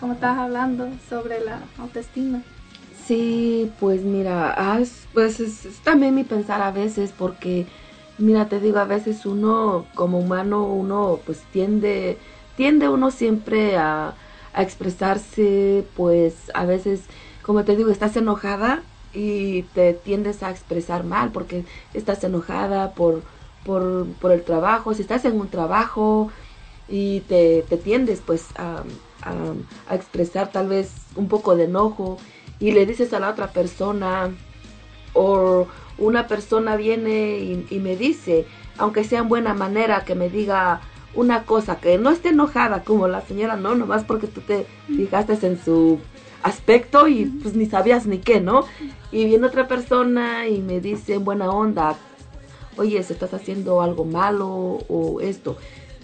Como estabas hablando sobre la autoestima. Sí, pues mira, ah, es- pues es, es también mi pensar a veces porque, mira, te digo, a veces uno como humano, uno pues tiende, tiende uno siempre a, a expresarse, pues a veces, como te digo, estás enojada y te tiendes a expresar mal porque estás enojada por, por, por el trabajo, si estás en un trabajo y te, te tiendes pues a, a- a expresar tal vez un poco de enojo y le dices a la otra persona o una persona viene y, y me dice, aunque sea en buena manera, que me diga una cosa, que no esté enojada como la señora, no, nomás porque tú te fijaste en su aspecto y pues ni sabías ni qué, ¿no? Y viene otra persona y me dice en buena onda, oye, se estás haciendo algo malo o esto.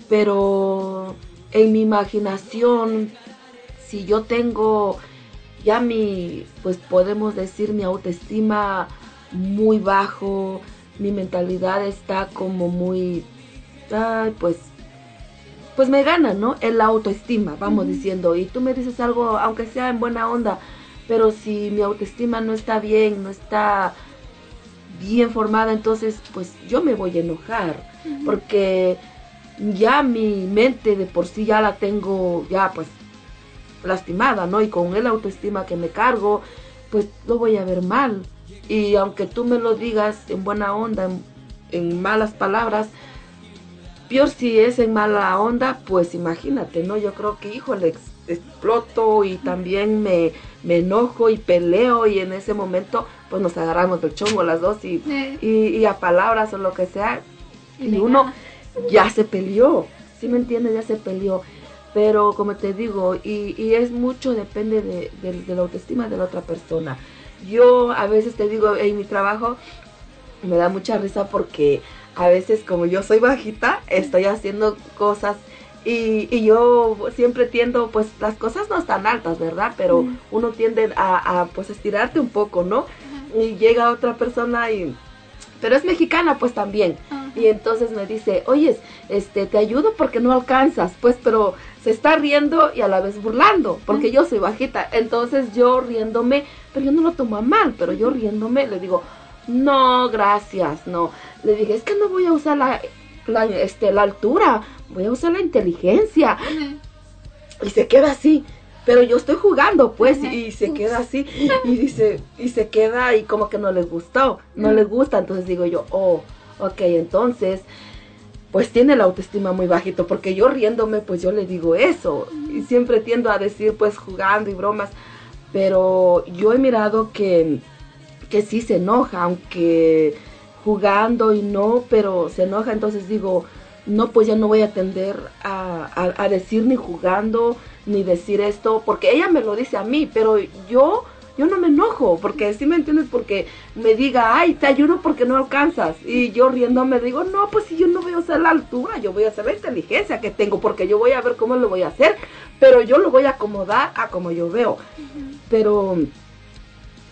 Pero en mi imaginación, si yo tengo ya mi, pues podemos decir mi autoestima muy bajo, mi mentalidad está como muy, ay, pues, pues me gana, ¿no? El autoestima, vamos diciendo. Y tú me dices algo, aunque sea en buena onda, pero si mi autoestima no está bien, no está bien formada, entonces pues yo me voy a enojar, porque ya mi mente de por sí ya la tengo ya pues lastimada, ¿no? Y con el autoestima que me cargo, pues lo voy a ver mal. Y aunque tú me lo digas en buena onda, en, en malas palabras, peor si es en mala onda, pues imagínate, ¿no? Yo creo que, híjole, ex- exploto y también me, me enojo y peleo y en ese momento pues nos agarramos del chongo las dos y, Eh. y, y a palabras o lo que sea. Y uno ya se peleó, ¿sí me entiendes? Ya se peleó. Pero como te digo, y, y es mucho, depende de, de- de la autoestima de la otra persona. Yo a veces te digo, en mi trabajo me da mucha risa porque a veces como yo soy bajita, estoy haciendo cosas y, y yo siempre tiendo, pues las cosas no están altas, ¿verdad? Pero Mm. uno tiende a, a, pues estirarte un poco, ¿no? Y llega otra persona y... Pero es mexicana pues también. Y entonces me dice, oye, este, te ayudo porque no alcanzas, pues, pero se está riendo y a la vez burlando, porque yo soy bajita. Entonces yo riéndome, pero yo no lo tomo a mal, pero yo riéndome le digo, no, gracias, no. Le dije, es que no voy a usar la, la, este, la altura, voy a usar la inteligencia. Y se queda así. Pero yo estoy jugando, pues, y se queda así, y dice, y se queda y como que no les gustó, no les gusta, entonces digo yo, oh, ok, entonces, pues tiene la autoestima muy bajito, porque yo riéndome, pues yo le digo eso, y siempre tiendo a decir, pues, jugando y bromas, pero yo he mirado que, que sí se enoja, aunque jugando y no, pero se enoja, entonces digo, no, pues ya no voy a atender a, a- decir ni jugando, ni decir esto, porque ella me lo dice a mí, pero yo, yo no me enojo, porque si me entiendes, porque me diga, ay, te ayudo porque no alcanzas, y yo riendo me digo, no, pues si yo no voy a usar la altura, yo voy a hacer la inteligencia que tengo, porque yo voy a ver cómo lo voy a hacer, pero yo lo voy a acomodar a como yo veo, pero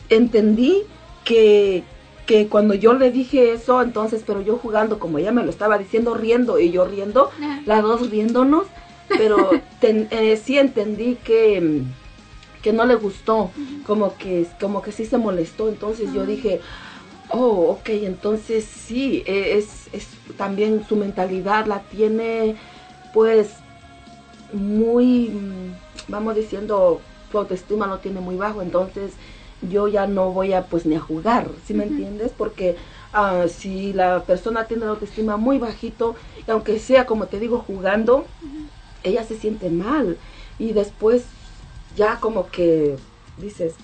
entendí que, que cuando yo le dije eso, entonces, pero yo jugando, como ella me lo estaba diciendo, riendo y yo riendo, las dos riéndonos, pero <laughs> ten- eh, sí entendí que, que no le gustó, como que, como que sí se molestó, entonces yo dije, oh, ok, entonces sí, eh, es, es también su mentalidad la tiene, pues, muy, vamos diciendo, su autoestima lo tiene muy bajo, entonces yo ya no voy a pues ni a jugar, ¿sí me entiendes? Porque ah, si la persona tiene la autoestima muy bajito, y aunque sea como te digo jugando, ella se siente mal. Y después ya como que dices,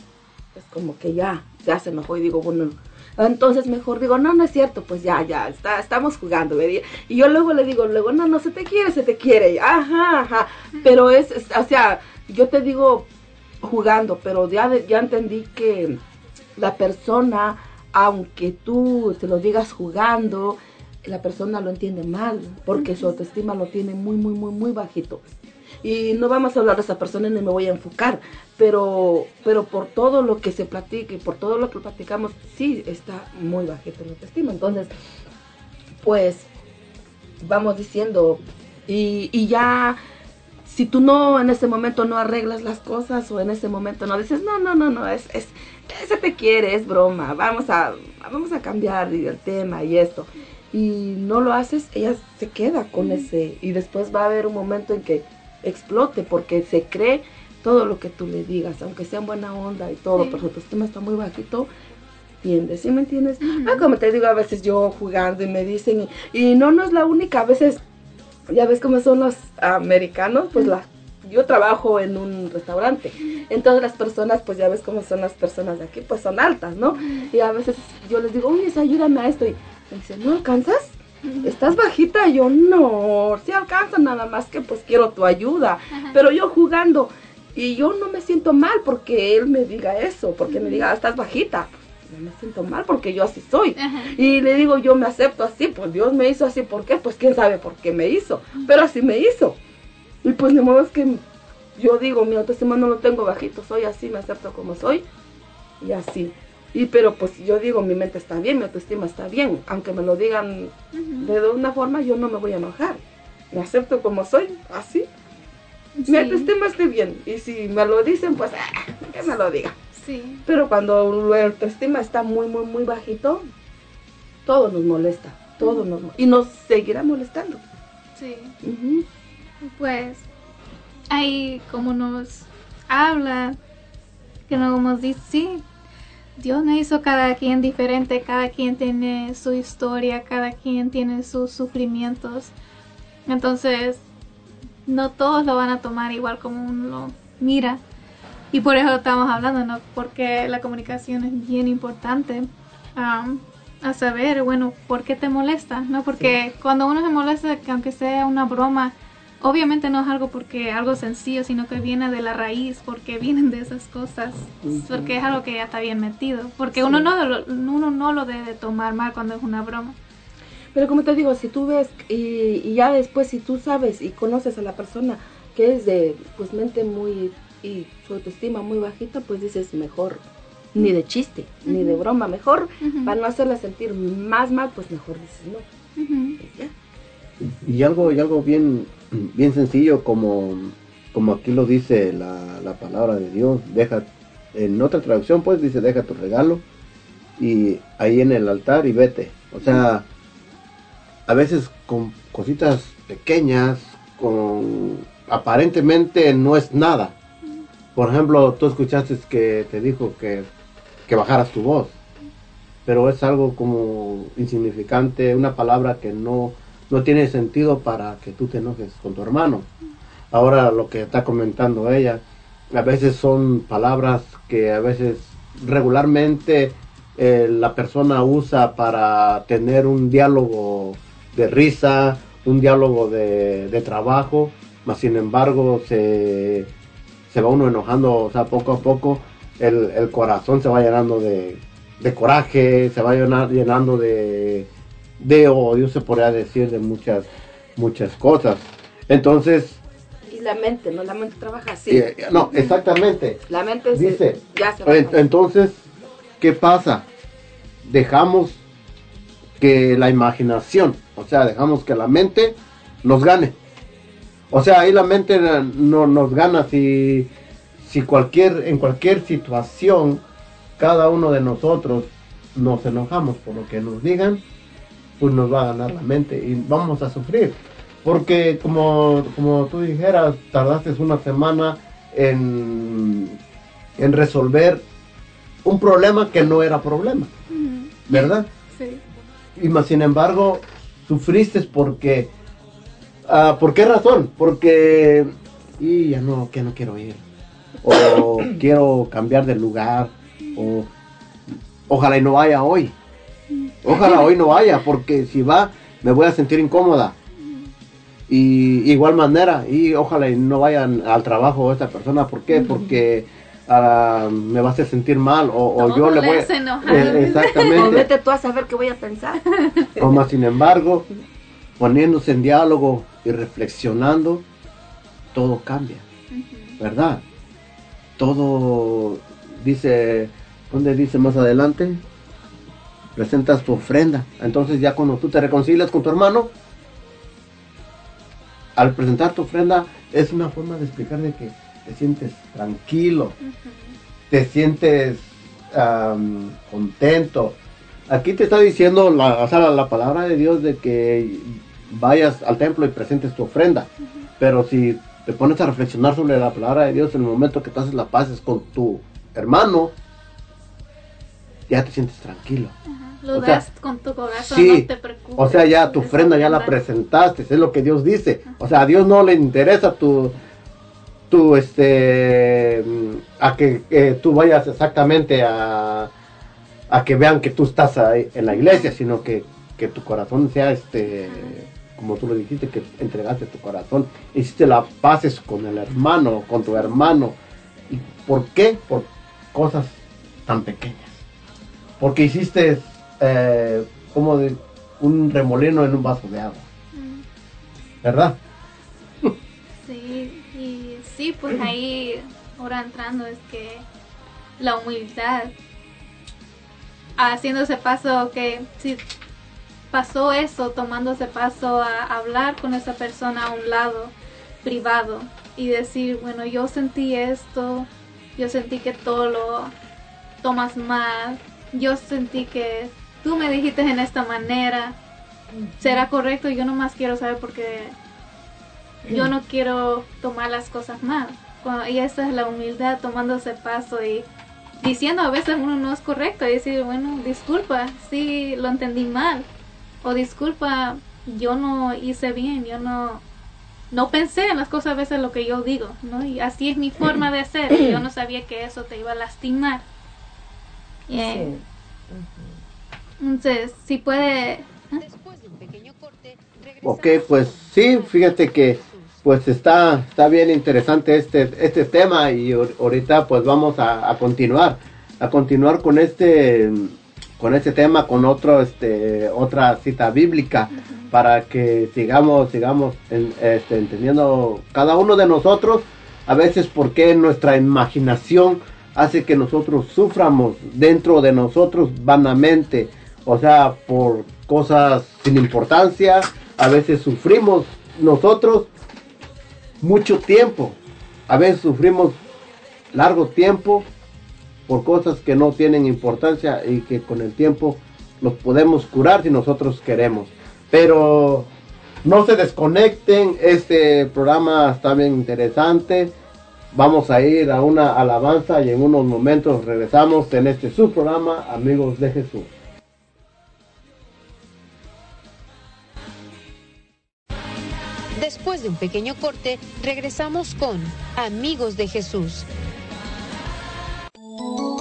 pues como que ya, ya se enojó y digo, bueno, entonces mejor digo, no, no es cierto, pues ya, ya, está, estamos jugando, ¿verdad? Y yo luego le digo, luego, no, no, se te quiere, se te quiere, ajá, ajá, pero es, es- o sea, yo te digo jugando, pero ya, de- ya entendí que la persona, aunque tú te lo digas jugando, la persona lo entiende mal, porque su autoestima lo tiene muy, muy, muy, muy bajito. Y no vamos a hablar de esa persona ni me voy a enfocar, pero, pero por todo lo que se platica y por todo lo que platicamos, sí está muy bajito la autoestima. Entonces, pues, vamos diciendo, y, y ya, si tú no en ese momento no arreglas las cosas o en ese momento no dices, no, no, no, no, es, es, se te quiere, es broma, vamos a, vamos a cambiar el tema y esto. Y no lo haces, ella se queda con ese, y después va a haber un momento en que explote porque se cree todo lo que tú le digas, aunque sea en buena onda y todo, Sí. pero su autoestima está muy bajito, tiende, ¿sí me entiendes? Ah, como te digo, a veces yo jugando y me dicen, y, y no, no es la única, a veces, ya ves cómo son los americanos, pues la, yo trabajo en un restaurante, entonces las personas, pues ya ves cómo son las personas de aquí, pues son altas, ¿no? Y a veces yo les digo, oye, ayúdame a esto, y me dicen, ¿no alcanzas? ¿Estás bajita? Y yo, no, sí alcanza, nada más que pues quiero tu ayuda, pero yo jugando, y yo no me siento mal porque él me diga eso, porque me diga, "Ah, estás bajita. No me siento mal porque yo así soy. Y le digo, yo me acepto así, pues Dios me hizo así, ¿por qué? Pues quién sabe por qué me hizo, pero así me hizo. Y pues de modo es que yo digo, mi autoestima no lo tengo bajito, soy así, me acepto como soy y así. Y pero pues yo digo, mi mente está bien, mi autoestima está bien, aunque me lo digan de una forma, yo no me voy a enojar. Me acepto como soy, así. Mi autoestima esté bien. Y si me lo dicen, pues ah, que me lo diga. Sí. Pero cuando la autoestima está muy, muy, muy bajito, todo nos molesta. Todo nos mo- Y nos seguirá molestando. Sí. Pues ahí como nos habla, que nos dice, sí, Dios nos hizo cada quien diferente, cada quien tiene su historia, cada quien tiene sus sufrimientos. Entonces, no todos lo van a tomar igual como uno lo mira. Y por eso estamos hablando, ¿no? Porque la comunicación es bien importante. am, a saber, bueno, ¿por qué te molesta? ¿No? Porque cuando uno se molesta, que aunque sea una broma, obviamente no es algo porque algo sencillo, sino que viene de la raíz, porque vienen de esas cosas, porque es algo que ya está bien metido. Porque Sí. uno, no lo, uno no lo debe tomar mal cuando es una broma. Pero como te digo, si tú ves y, y ya después si tú sabes y conoces a la persona que es de pues mente muy y su autoestima muy bajita, pues dices mejor ni de chiste, ni de broma, mejor para no hacerla sentir más mal, pues mejor dices no. Y algo, y algo bien, bien sencillo como, como aquí lo dice la, la palabra de Dios, deja en otra traducción pues dice deja tu regalo y ahí en el altar y vete. O sea, a veces con cositas pequeñas, con aparentemente no es nada. Por ejemplo, tú escuchaste que te dijo que, que bajaras tu voz, pero es algo como insignificante, una palabra que no, no tiene sentido para que tú te enojes con tu hermano. Ahora lo que está comentando ella, a veces son palabras que a veces regularmente eh, la persona usa para tener un diálogo de risa, un diálogo de, de trabajo, mas sin embargo se, se va uno enojando, o sea, poco a poco el, el corazón se va llenando de, de coraje, se va llenar- llenando de, de odio, se podría decir, de muchas, muchas cosas. Entonces, Y la mente, ¿no? La mente trabaja así. eh, no, exactamente. La mente se- Dice, ya se va. en- entonces, ¿qué pasa? Dejamos que la imaginación, o sea, dejamos que la mente nos gane. O sea, ahí la mente no nos gana si, si cualquier, en cualquier situación, cada uno de nosotros nos enojamos por lo que nos digan, pues nos va a ganar la mente y vamos a sufrir. Porque como, como tú dijeras, tardaste una semana en, en resolver un problema que no era problema, ¿verdad? Sí. Y más sin embargo, sufriste porque... ah, ¿Por qué razón? Porque... Y ya no, que no quiero ir. O <coughs> quiero cambiar de lugar. O ojalá y no vaya hoy. Ojalá hoy no vaya, porque si va, me voy a sentir incómoda. Y igual manera, y ojalá y no vayan al trabajo esta persona. ¿Por qué? Porque ah, me va a hacer sentir mal. O, o yo le voy enojar. Eh, O exactamente. vete tú a saber qué voy a pensar. O más sin embargo, poniéndose en diálogo y reflexionando, todo cambia, ¿verdad? Todo dice, ¿dónde dice más adelante? Presentas tu ofrenda. Entonces ya cuando tú te reconcilias con tu hermano, al presentar tu ofrenda es una forma de explicar de que te sientes tranquilo, te sientes contento. Aquí te está diciendo la, o sea, la, la palabra de Dios de que vayas al templo y presentes tu ofrenda. Pero si te pones a reflexionar sobre la palabra de Dios en el momento que tú haces la paz con tu hermano, ya te sientes tranquilo. Lo O sea, das con tu corazón, Sí, no te preocupes. o sea, ya tu ofrenda ya la presentaste, es lo que Dios dice. O sea, a Dios no le interesa tu, tu este, a que eh, tú vayas exactamente a, a que vean que tú estás ahí en la iglesia, sino que, que tu corazón sea este, como tú lo dijiste, que entregaste tu corazón, hiciste la paces con el hermano, con tu hermano. ¿Y por qué? Por cosas tan pequeñas. Porque hiciste eh, como de un remolino en un vaso de agua. ¿Verdad? <laughs> Sí, y sí, pues ahí, ahora entrando, es que la humildad, haciendo ese paso, que si pasó eso, tomando ese paso a hablar con esa persona a un lado, privado, y decir, bueno, yo sentí esto, yo sentí que todo lo tomas mal, yo sentí que tú me dijiste en esta manera, será correcto, yo nomás quiero saber porque yo no quiero tomar las cosas mal. Y esa es la humildad, tomando ese paso y diciendo a veces uno no es correcto y decir, bueno, disculpa, sí lo entendí mal. O disculpa, yo no hice bien, yo no, no pensé en las cosas a veces lo que yo digo, ¿no? Y así es mi <clears throat> forma de ser. y yo no sabía que eso te iba a lastimar. Eh, Entonces, si puede... Ok, pues sí, fíjate que pues está, está bien interesante este, este tema y ahor- ahorita pues vamos a, a continuar, a continuar con este, con este tema, con otro, este, otra cita bíblica para que sigamos, sigamos en- este, entendiendo cada uno de nosotros. A veces por qué nuestra imaginación hace que nosotros suframos dentro de nosotros vanamente, o sea, por cosas sin importancia, a veces sufrimos nosotros mucho tiempo, a veces sufrimos largo tiempo por cosas que no tienen importancia y que con el tiempo los podemos curar si nosotros queremos. Pero no se desconecten, este programa está bien interesante. Vamos a ir a una alabanza y en unos momentos regresamos en este su programa, Amigos de Jesús. Después de un pequeño corte, regresamos con Amigos de Jesús. En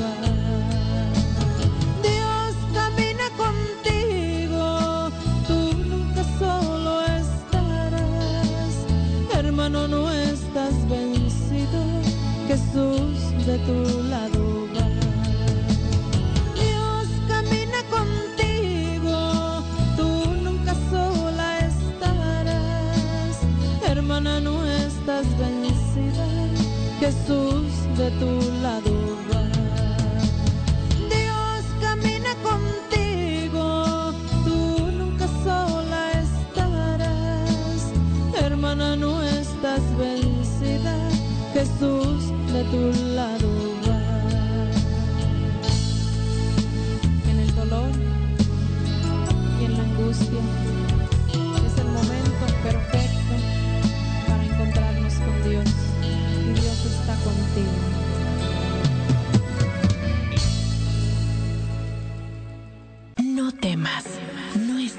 lado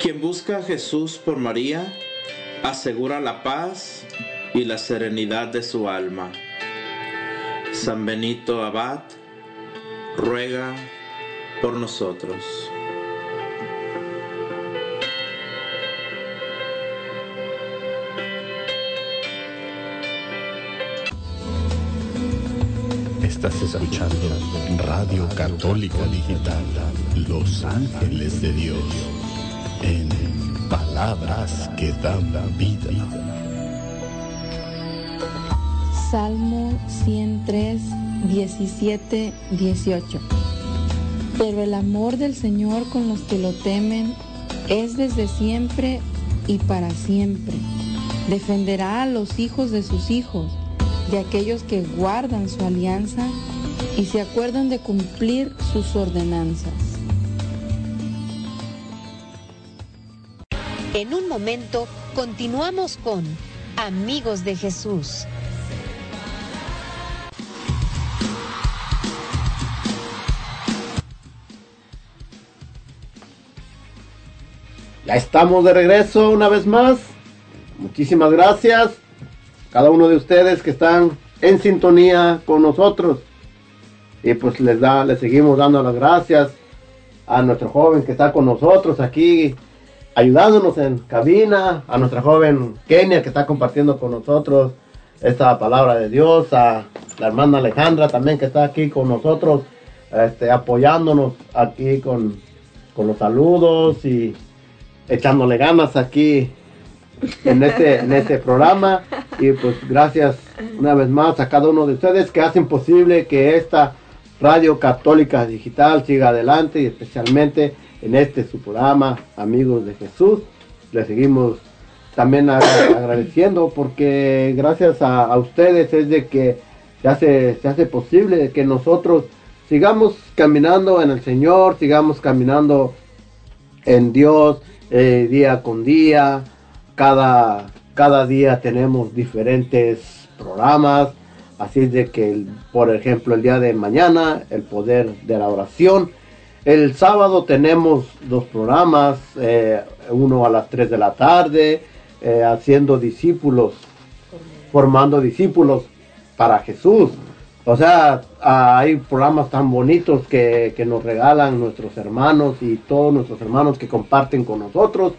Quien busca a Jesús por María asegura la paz y la serenidad de su alma. San Benito Abad ruega por nosotros. Estás escuchando Radio Católica Digital, Los Ángeles de Dios en palabras que dan vida. Salmo 103, 17, 18. Pero el amor del Señor con los que lo temen es desde siempre y para siempre. Defenderá a los hijos de sus hijos, de aquellos que guardan su alianza y se acuerdan de cumplir sus ordenanzas. En un momento continuamos con Amigos de Jesús. Ya estamos de regreso una vez más. Muchísimas gracias a cada uno de ustedes que están en sintonía con nosotros. Y pues les da, les seguimos dando las gracias a nuestro joven que está con nosotros aquí ayudándonos en cabina, a nuestra joven Kenia que está compartiendo con nosotros esta palabra de Dios, a la hermana Alejandra también que está aquí con nosotros, este, apoyándonos aquí con, con los saludos y echándole ganas aquí en este, en este programa. Y pues gracias una vez más a cada uno de ustedes que hacen posible que esta radio católica digital siga adelante y especialmente en este su programa Amigos de Jesús. Le seguimos también agra- <coughs> agradeciendo porque gracias a, a ustedes es de que se hace, se hace posible que nosotros sigamos caminando en el Señor, sigamos caminando en Dios eh, día con día. Cada, cada día tenemos diferentes programas. Así es de que, por ejemplo, el día de mañana, el poder de la oración. El sábado tenemos dos programas, eh, uno a las 3 de la tarde, eh, haciendo discípulos, formando discípulos para Jesús. O sea, hay programas tan bonitos que, que nos regalan nuestros hermanos y todos nuestros hermanos que comparten con nosotros.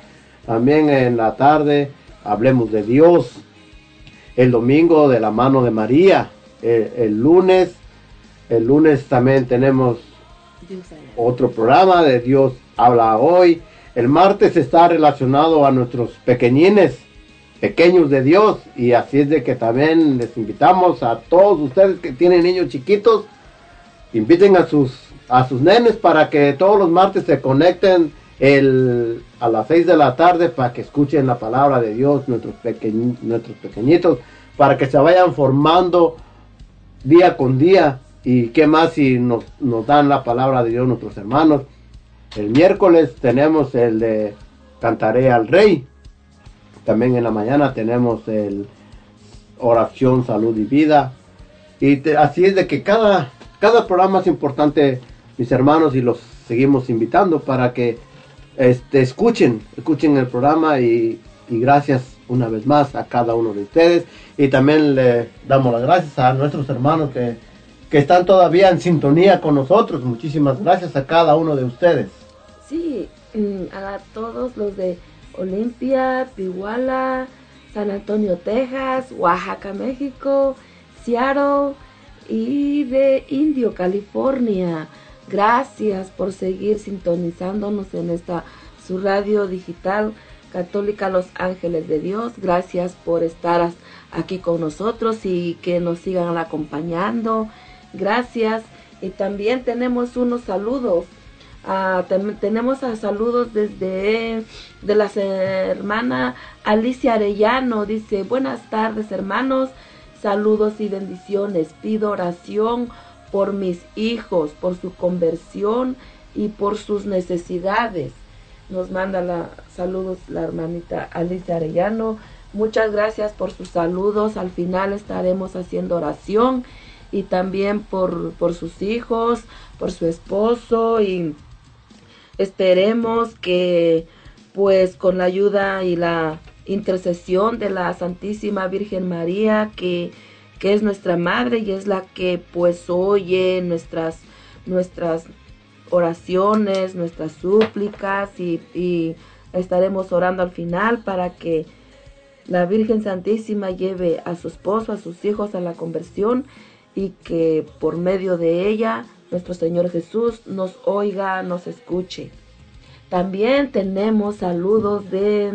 También en la tarde hablemos de Dios. El domingo de la mano de María. El, el lunes, el lunes también tenemos otro programa de Dios habla hoy. El martes está relacionado a nuestros pequeñines, pequeños de Dios. Y así es de que también les invitamos a todos ustedes que tienen niños chiquitos, inviten a sus, a sus nenes para que todos los martes se conecten el, a las 6 de la tarde para que escuchen la palabra de Dios, nuestros, nuestros pequeñitos, para que se vayan formando día con día. Y qué más si nos, dan la palabra de Dios nuestros hermanos. El miércoles tenemos el de Cantaré al Rey. También en la mañana tenemos el oración, salud y vida. Y así es de que cada, cada programa es importante, mis hermanos, y los seguimos invitando para que este, escuchen, escuchen el programa y, gracias una vez más a cada uno de ustedes. Y también le damos las gracias a nuestros hermanos que, que están todavía en sintonía con nosotros. Muchísimas gracias a cada uno de ustedes. Sí, mm, a todos los de Olimpia, Piguala, San Antonio, Texas, Oaxaca, México, Seattle y de Indio, California. Gracias por seguir sintonizándonos en esta su radio digital católica Los Ángeles de Dios. Gracias por estar aquí con nosotros y que nos sigan acompañando. Gracias. Y también tenemos unos saludos. Ah, tenemos a saludos desde de la hermana Alicia Arellano. Dice, buenas tardes hermanos, saludos y bendiciones. Pido oración por mis hijos, por su conversión y por sus necesidades. Nos manda la, saludos la hermanita Alicia Arellano. Muchas gracias por sus saludos. Al final estaremos haciendo oración y también por, por sus hijos, por su esposo y esperemos que pues con la ayuda y la intercesión de la Santísima Virgen María que, que es nuestra madre y es la que pues oye nuestras nuestras oraciones, nuestras súplicas y, y estaremos orando al final para que la Virgen Santísima lleve a su esposo, a sus hijos a la conversión y que por medio de ella nuestro Señor Jesús nos oiga, nos escuche. También tenemos saludos de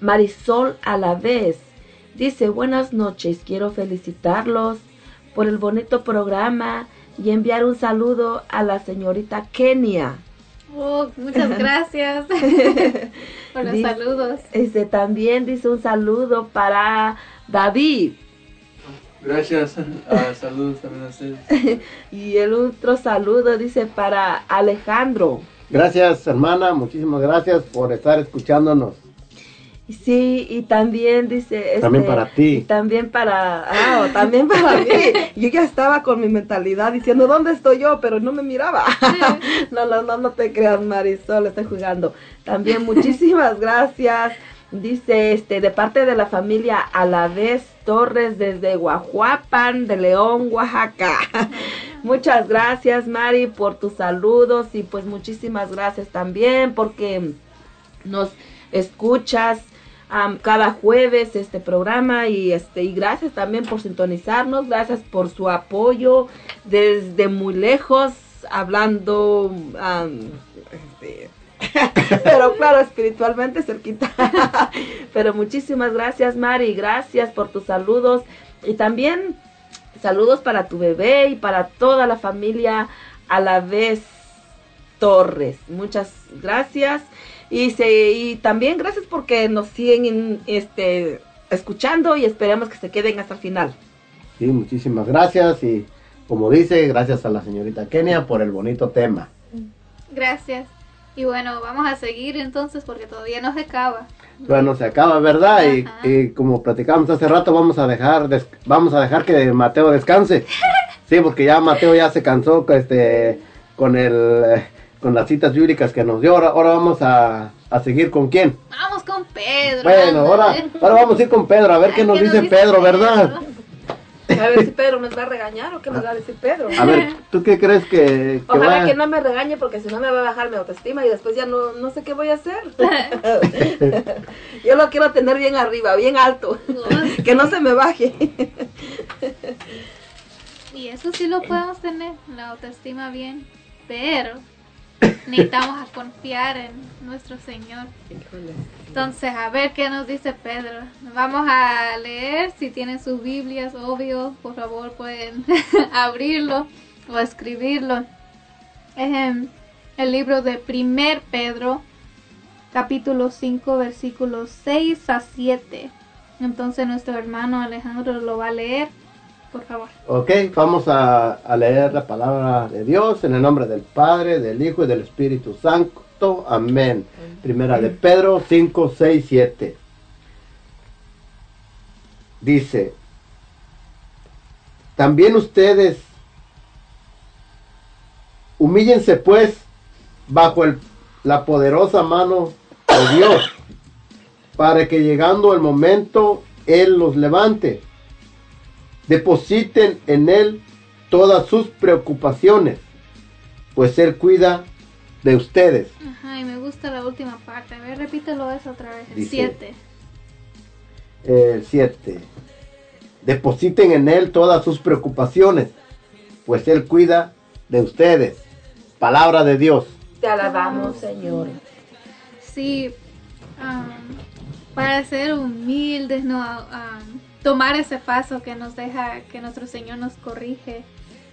Marisol a la vez. Dice, buenas noches, quiero felicitarlos por el bonito programa y enviar un saludo a la señorita Kenia. Oh, muchas <laughs> gracias <laughs> por los Dice- saludos. Este, también dice un saludo para David. Gracias. Ah, saludos también a ustedes. <laughs> y el otro saludo dice para Alejandro. Gracias, hermana. Muchísimas gracias por estar escuchándonos. Sí, y también dice... También este, para ti. y también para... Ah, también para mí. <laughs> Yo ya estaba con mi mentalidad diciendo, ¿dónde estoy yo? Pero no me miraba. <laughs> no, no, no, no te creas, Marisol, estoy jugando. También muchísimas <laughs> gracias. Dice, este, de parte de la familia Alavés Torres desde Guajuapan, de León, Oaxaca. Muchas gracias, Mari, por tus saludos y pues muchísimas gracias también porque nos escuchas am, cada jueves este programa y este y gracias también por sintonizarnos, gracias por su apoyo desde muy lejos hablando este, <laughs> pero claro, espiritualmente cerquita. <laughs> Pero muchísimas gracias, Mari. Gracias por tus saludos. Y también saludos para tu bebé y para toda la familia a la vez Torres. Muchas gracias. Y, se, y también gracias porque nos siguen este, escuchando y esperemos que se queden hasta el final. Sí, muchísimas gracias y como dice, gracias a la señorita Kenia por el bonito tema. Gracias. Y bueno, vamos a seguir entonces porque todavía no se acaba. Bueno, se acaba, ¿verdad? Y, y como platicamos hace rato, vamos a dejar des- vamos a dejar que Mateo descanse. <laughs> Sí, porque ya Mateo ya se cansó este con el eh, con las citas bíblicas que nos dio. Ahora, ahora vamos a, a seguir con quién. Vamos con Pedro. Bueno, ahora, ahora vamos a ir con Pedro, a ver qué nos dice Pedro, ¿verdad? A ver si Pedro nos va a <laughs> regañar o qué nos va a decir Pedro. A ver, ¿tú qué crees que, que Ojalá va- que no me regañe porque si no me va a bajar mi autoestima y después ya no, no sé qué voy a hacer. <laughs> Yo lo quiero tener bien arriba, bien alto. <laughs> que no se me baje. Y eso sí lo podemos tener, la autoestima bien. Pero necesitamos a confiar en nuestro Señor. Entonces, a ver qué nos dice Pedro. Vamos a leer, si tienen sus Biblias, obvio, por favor pueden <laughs> abrirlo o escribirlo. Es en el libro de Primer Pedro, capítulo 5, versículos 6 a 7. Entonces nuestro hermano Alejandro lo va a leer, por. Ok, vamos a, leer la palabra de Dios en el nombre del Padre, del Hijo y del Espíritu Santo. Amén. Primera de Pedro 5, 6, 7. Dice, también ustedes humíllense pues bajo la poderosa mano de Dios, para que llegando el momento Él los levante depositen en Él todas sus preocupaciones, pues Él cuida de ustedes. Ajá, y me gusta la última parte. A ver, repítelo eso otra vez. Dice- 7. El 7. Depositen en Él todas sus preocupaciones, pues Él cuida de ustedes. Palabra de Dios. Te alabamos, Señor. Sí, para ser humildes, no tomar ese paso que nos deja, que nuestro Señor nos corrige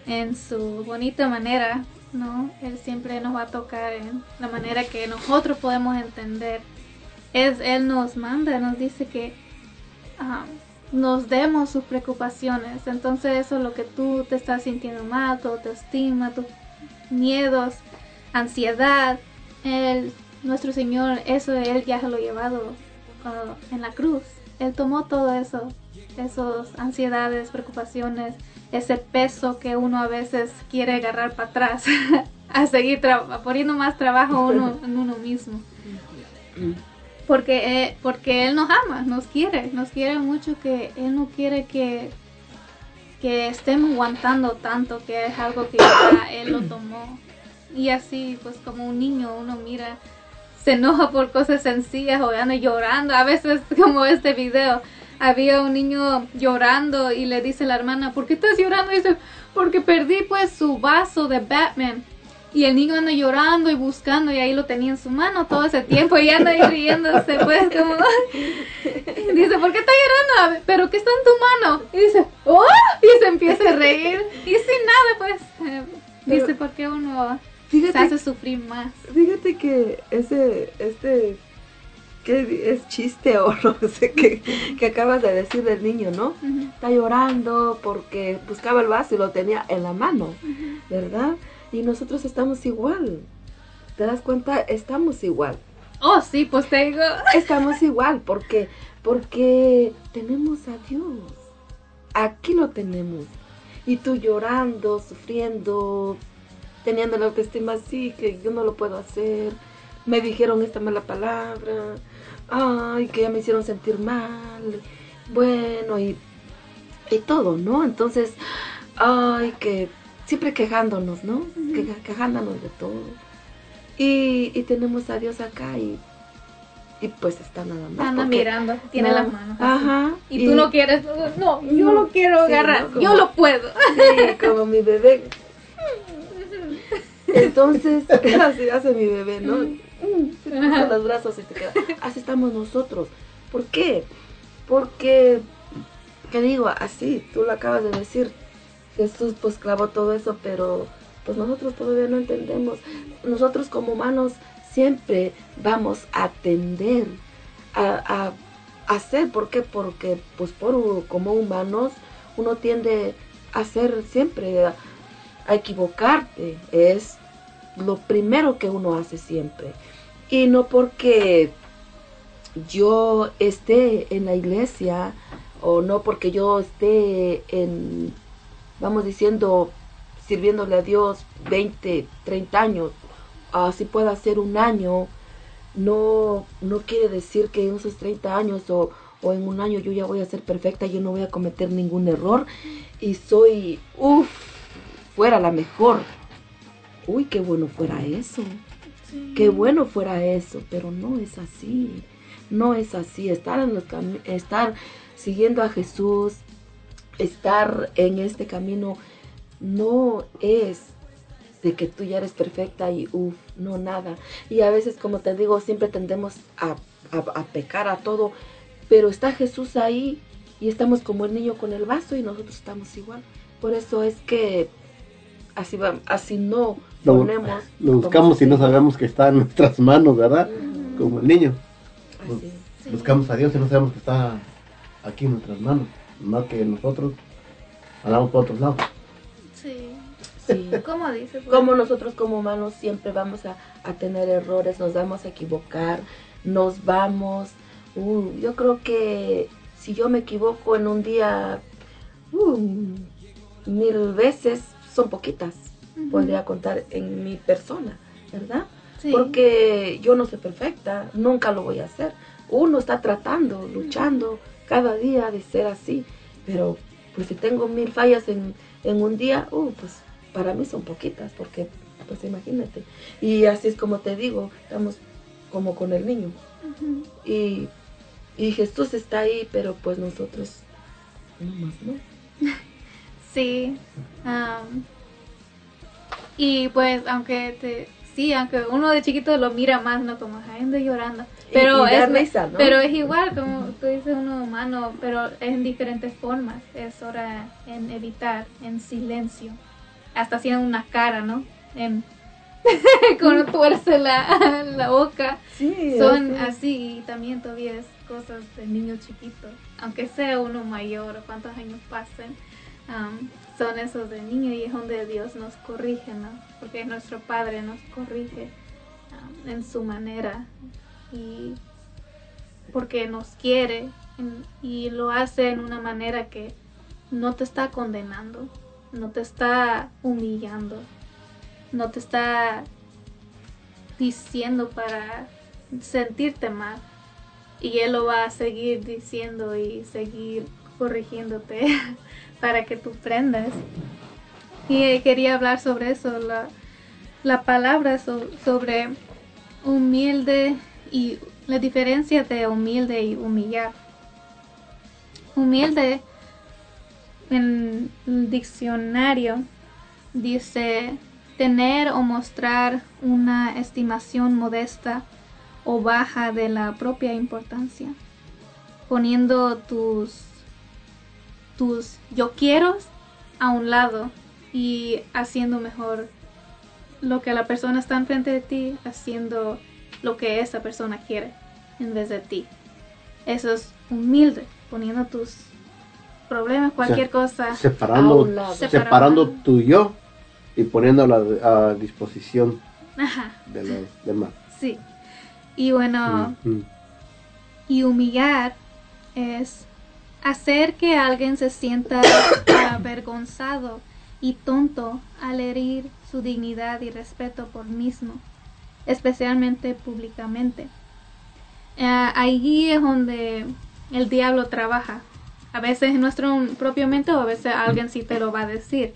en su bonita manera, ¿no? Él siempre nos va a tocar en la manera que nosotros podemos entender. Es, él nos manda, nos dice que am, nos demos sus preocupaciones. Entonces eso es lo que tú te estás sintiendo mal, tu autoestima, tus miedos, ansiedad. Él, nuestro Señor, eso Él ya se lo ha llevado cuando- en la cruz. Él tomó todo eso, esas ansiedades, preocupaciones, ese peso que uno a veces quiere agarrar para atrás, <laughs> a seguir poniendo más trabajo uno, en uno mismo. Porque, eh, porque Él nos ama, nos quiere, nos quiere mucho que Él no quiere que, que estemos aguantando tanto, que es algo que ya <coughs> Él lo tomó. Y así, pues como un niño, uno mira, se enoja por cosas sencillas o anda llorando, a veces <laughs> como este video, había un niño llorando y le dice la hermana, ¿por qué estás llorando? Y dice, porque perdí pues su vaso de Batman. Y el niño anda llorando y buscando y ahí lo tenía en su mano todo ese tiempo y anda ahí riéndose pues como... <laughs> dice, ¿por qué está llorando? Pero ¿qué está en tu mano? Y dice, ¡oh! Y se empieza a reír. Y sin nada pues... eh, dice, ¿por qué uno se hace sufrir más? Fíjate que ese, este, que es chiste o <laughs> no sé qué, que acabas de decir del niño, ¿no? Está llorando porque buscaba el vaso y lo tenía en la mano, ¿verdad? Y nosotros estamos igual. ¿Te das cuenta? Estamos igual. Oh, sí, pues te digo. <laughs> Estamos igual porque, porque tenemos a Dios. Aquí lo tenemos. Y tú llorando, sufriendo, teniendo la autoestima así, que yo no lo puedo hacer. Me dijeron esta mala palabra. Ay, que ya me hicieron sentir mal. Bueno, y, y todo, ¿no? Entonces, ay, que siempre quejándonos, ¿no? Quejándonos de todo. Y, y tenemos a Dios acá y, y pues está nada más. Anda mirando, tiene no, las manos. así. Ajá. Y, tú no quieres, no, yo lo quiero agarrar, yo lo puedo. Sí, como mi bebé. <laughs> Entonces, <laughs> así hace mi bebé, ¿no? Mm, Se cruza los brazos y te queda. <laughs> Así estamos nosotros. ¿Por qué? Porque, ¿qué digo? Así, tú lo acabas de decir. Jesús pues clavó todo eso, pero pues nosotros todavía no entendemos. Nosotros como humanos siempre vamos a tender a, a hacer. ¿Por qué? Porque pues por como humanos uno tiende a hacer siempre, a, a equivocarte. Es lo primero que uno hace siempre. Y no porque yo esté en la iglesia o no porque yo esté en, vamos diciendo, sirviéndole a Dios 20, 30 años, así pueda ser un año, no, no quiere decir que en esos 30 años o, o en un año yo ya voy a ser perfecta, yo no voy a cometer ningún error y soy, uff, fuera la mejor. Uy, qué bueno fuera eso. Qué bueno fuera eso, pero no es así. No es así. Estar en los estar siguiendo a Jesús, estar en este camino no es de que tú ya eres perfecta y uff, no nada. Y a veces, como te digo, siempre tendemos a, a- a pecar a todo, pero está Jesús ahí y estamos como el niño con el vaso y nosotros estamos igual. Por eso es que así va, así no Lo, ponemos. lo buscamos y no sabemos que está en nuestras manos, ¿verdad? Como el niño. Así es. Buscamos a Dios y no sabemos que está aquí en nuestras manos. Más que nosotros andamos por otros lados. Sí. Sí. <laughs> ¿Cómo dice? pues? Como nosotros como humanos siempre vamos a, a tener errores, nos vamos a equivocar, nos vamos. uh, yo creo que si yo me equivoco en un día uh, mil veces, son poquitas. Podría contar en mi persona, ¿verdad? Sí. Porque yo no soy perfecta, nunca lo voy a hacer. Uno está tratando, luchando cada día de ser así, pero pues si tengo mil fallas en, en un día, uh, pues para mí son poquitas, porque pues imagínate. Y así es como te digo, estamos como con el niño. Y, y Jesús está ahí, pero pues nosotros no más, <laughs> ¿no? Sí. Y pues, aunque te, sí, aunque uno de chiquito lo mira más, ¿no? Como "Ay, ando llorando. Pero y es, risa, ¿no? pero es igual, como tú dices, uno humano, pero es en diferentes formas. Es hora en evitar, en silencio. Hasta haciendo una cara, ¿no? En, <laughs> cuando tuerce la, la boca. Sí, Son así. así y también todavía es cosas de niño chiquito. Aunque sea uno mayor o cuántos años pasen, am, son esos de niño y es donde Dios nos corrige, ¿no? Porque nuestro Padre nos corrige en su manera y porque nos quiere y lo hace en una manera que no te está condenando, no te está humillando, no te está diciendo para sentirte mal. Y Él lo va a seguir diciendo y seguir corrigiéndote <laughs> para que tú aprendas. Y eh, quería hablar sobre eso, la, la palabra so- sobre humilde y la diferencia de humilde y humillar. humilde en el diccionario dice tener o mostrar una estimación modesta o baja de la propia importancia, poniendo tus tus yo quiero a un lado y haciendo mejor lo que la persona está enfrente de ti, haciendo lo que esa persona quiere en vez de ti. Eso es humilde, poniendo tus problemas, cualquier Se- cosa a Separando, un lado. separando tu yo y poniéndola a disposición Ajá, de los demás. sí. Y bueno, Mm. y humillar es hacer que alguien se sienta avergonzado y tonto al herir su dignidad y respeto por mismo, especialmente públicamente. Eh, ahí es donde el diablo trabaja. A veces en nuestro propio mente o a veces alguien sí te lo va a decir.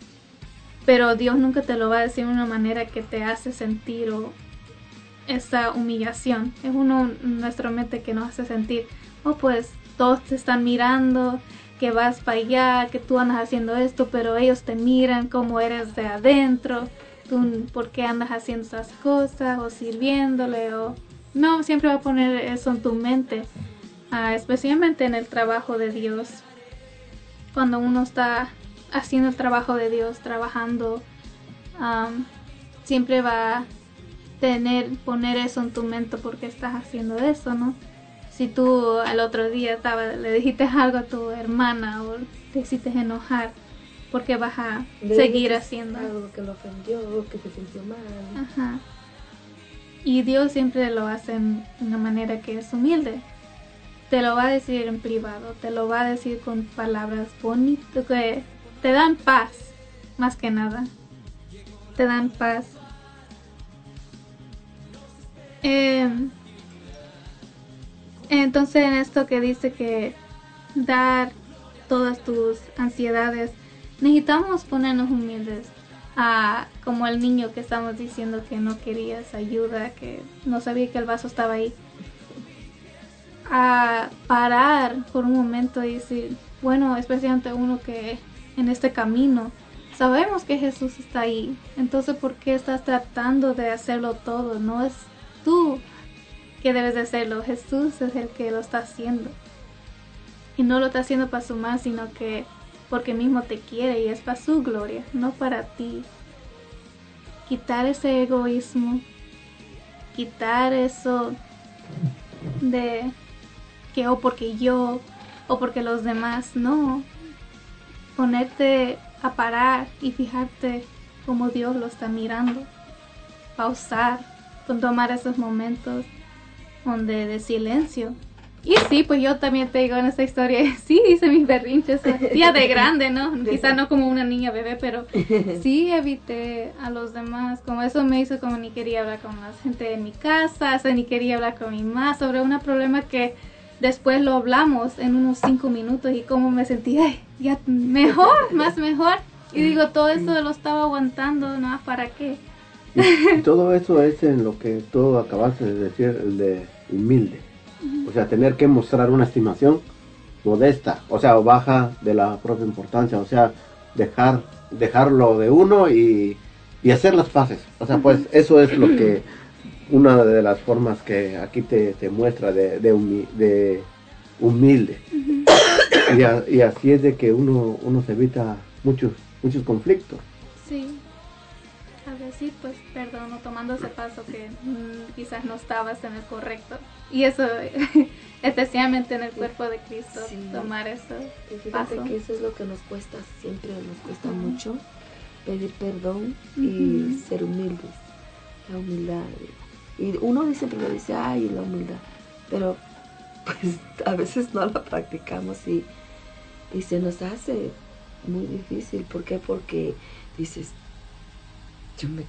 Pero Dios nunca te lo va a decir de una manera que te hace sentir o esa humillación. Es uno nuestra mente que nos hace sentir, oh pues todos te están mirando, que vas para allá, que tú andas haciendo esto, pero ellos te miran como eres de adentro, tú por qué andas haciendo esas cosas o sirviéndole o no, siempre va a poner eso en tu mente, ah, especialmente en el trabajo de Dios. Cuando uno está haciendo el trabajo de Dios, trabajando, am, siempre va a tener, poner eso en tu mente porque estás haciendo eso, ¿no? Si tú al otro día estaba, le dijiste algo a tu hermana o te hiciste enojar, porque vas a seguir haciendo. Algo que lo ofendió, que se sintió mal. Ajá. Y Dios siempre lo hace en una manera que es humilde. Te lo va a decir en privado, te lo va a decir con palabras bonitas que te dan paz, más que nada. Te dan paz. Em, entonces en esto que dice que dar todas tus ansiedades, necesitamos ponernos humildes. Ah, como el niño que estamos diciendo que no querías ayuda, que no sabía que el vaso estaba ahí. A parar por un momento y decir, bueno, especialmente uno que en este camino sabemos que Jesús está ahí. Entonces, ¿por qué estás tratando de hacerlo todo? No es tú que debes de hacerlo. Jesús es el que lo está haciendo. Y no lo está haciendo para su mal, sino que porque mismo te quiere y es para su gloria, no para ti. Quitar ese egoísmo, quitar eso de que o porque yo o porque los demás, no. Ponerte a parar y fijarte como Dios lo está mirando. Pausar, tomar esos momentos donde de silencio. Y sí, pues yo también te digo en esta historia, <laughs> sí hice mis berrinches, ya de grande, ¿no? <laughs> Quizá no como una niña bebé, pero <laughs> sí evité a los demás, como eso me hizo como ni quería hablar con la gente de mi casa, o sea, ni quería hablar con mi mamá sobre un problema que después lo hablamos en unos cinco minutos y cómo me sentí, ay, ya mejor, más mejor. Y digo, todo eso lo estaba aguantando, ¿no? ¿Para qué? Y todo eso es en lo que tú acabaste de decir, el de humilde. O sea, tener que mostrar una estimación modesta, o sea, o baja de la propia importancia, o sea, dejar dejarlo de uno y, y hacer las paces. O sea, pues eso es lo que una de las formas que aquí te, te muestra de, de, humi- de humilde. Y, a- y así es de que uno, uno se evita muchos, muchos conflictos. Sí. A ver, sí, pues perdón, o tomando ese paso que mm, quizás no estabas en el correcto. Y eso, <laughs> especialmente en el cuerpo de Cristo, Sí. tomar eso Y fíjate paso. que eso es lo que nos cuesta, siempre nos cuesta mucho pedir perdón y ser humildes. La humildad. Y uno dice, primero dice, ay, la humildad. Pero <laughs> pues a veces no la practicamos y, y se nos hace muy difícil. ¿Por qué? Porque dices, yo me...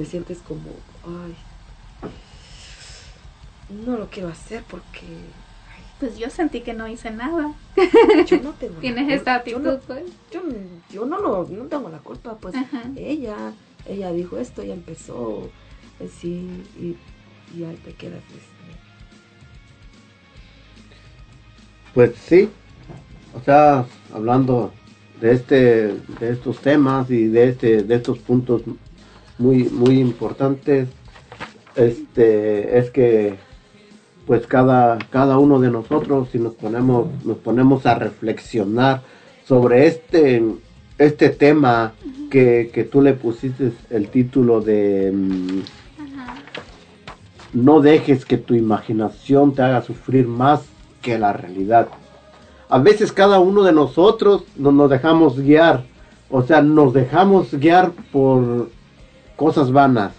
Te sientes como, ay, no lo quiero hacer porque Pues yo sentí que no hice nada. yo no tengo <laughs> Tienes esta Yo actitud, no- pues. yo, yo no, lo- no tengo la culpa, pues Ajá. ella, ella dijo esto, ella empezó así y, y ahí te quedas. este, Pues sí, o sea, hablando de este, de estos temas y de este, de estos puntos muy, muy importantes, este, es que pues cada, cada uno de nosotros, si nos ponemos, nos ponemos a reflexionar sobre este, este tema que, que tú le pusiste el título de mm, no dejes que tu imaginación te haga sufrir más que la realidad. A veces cada uno de nosotros no- nos dejamos guiar, o sea, nos dejamos guiar por cosas vanas,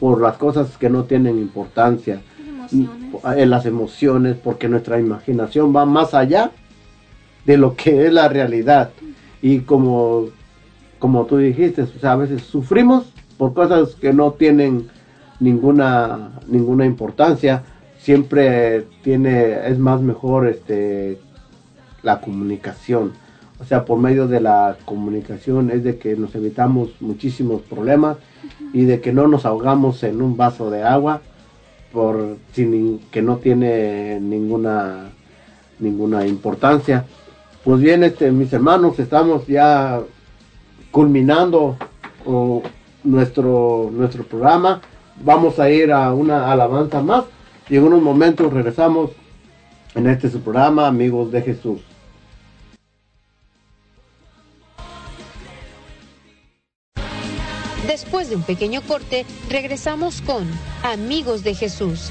por las cosas que no tienen importancia, en las emociones, porque nuestra imaginación va más allá de lo que es la realidad. Y como, como tú dijiste, o sea, a veces sufrimos por cosas que no tienen ninguna, ninguna importancia. Siempre tiene, es más mejor este, la comunicación. O sea, por medio de la comunicación es de que nos evitamos muchísimos problemas y de que no nos ahogamos en un vaso de agua por sin que no tiene ninguna ninguna importancia. Pues bien, este mis hermanos, estamos ya culminando nuestro nuestro programa. Vamos a ir a una alabanza más y en unos momentos regresamos en este su programa, amigos de Jesús. Después de un pequeño corte, regresamos con Amigos de Jesús.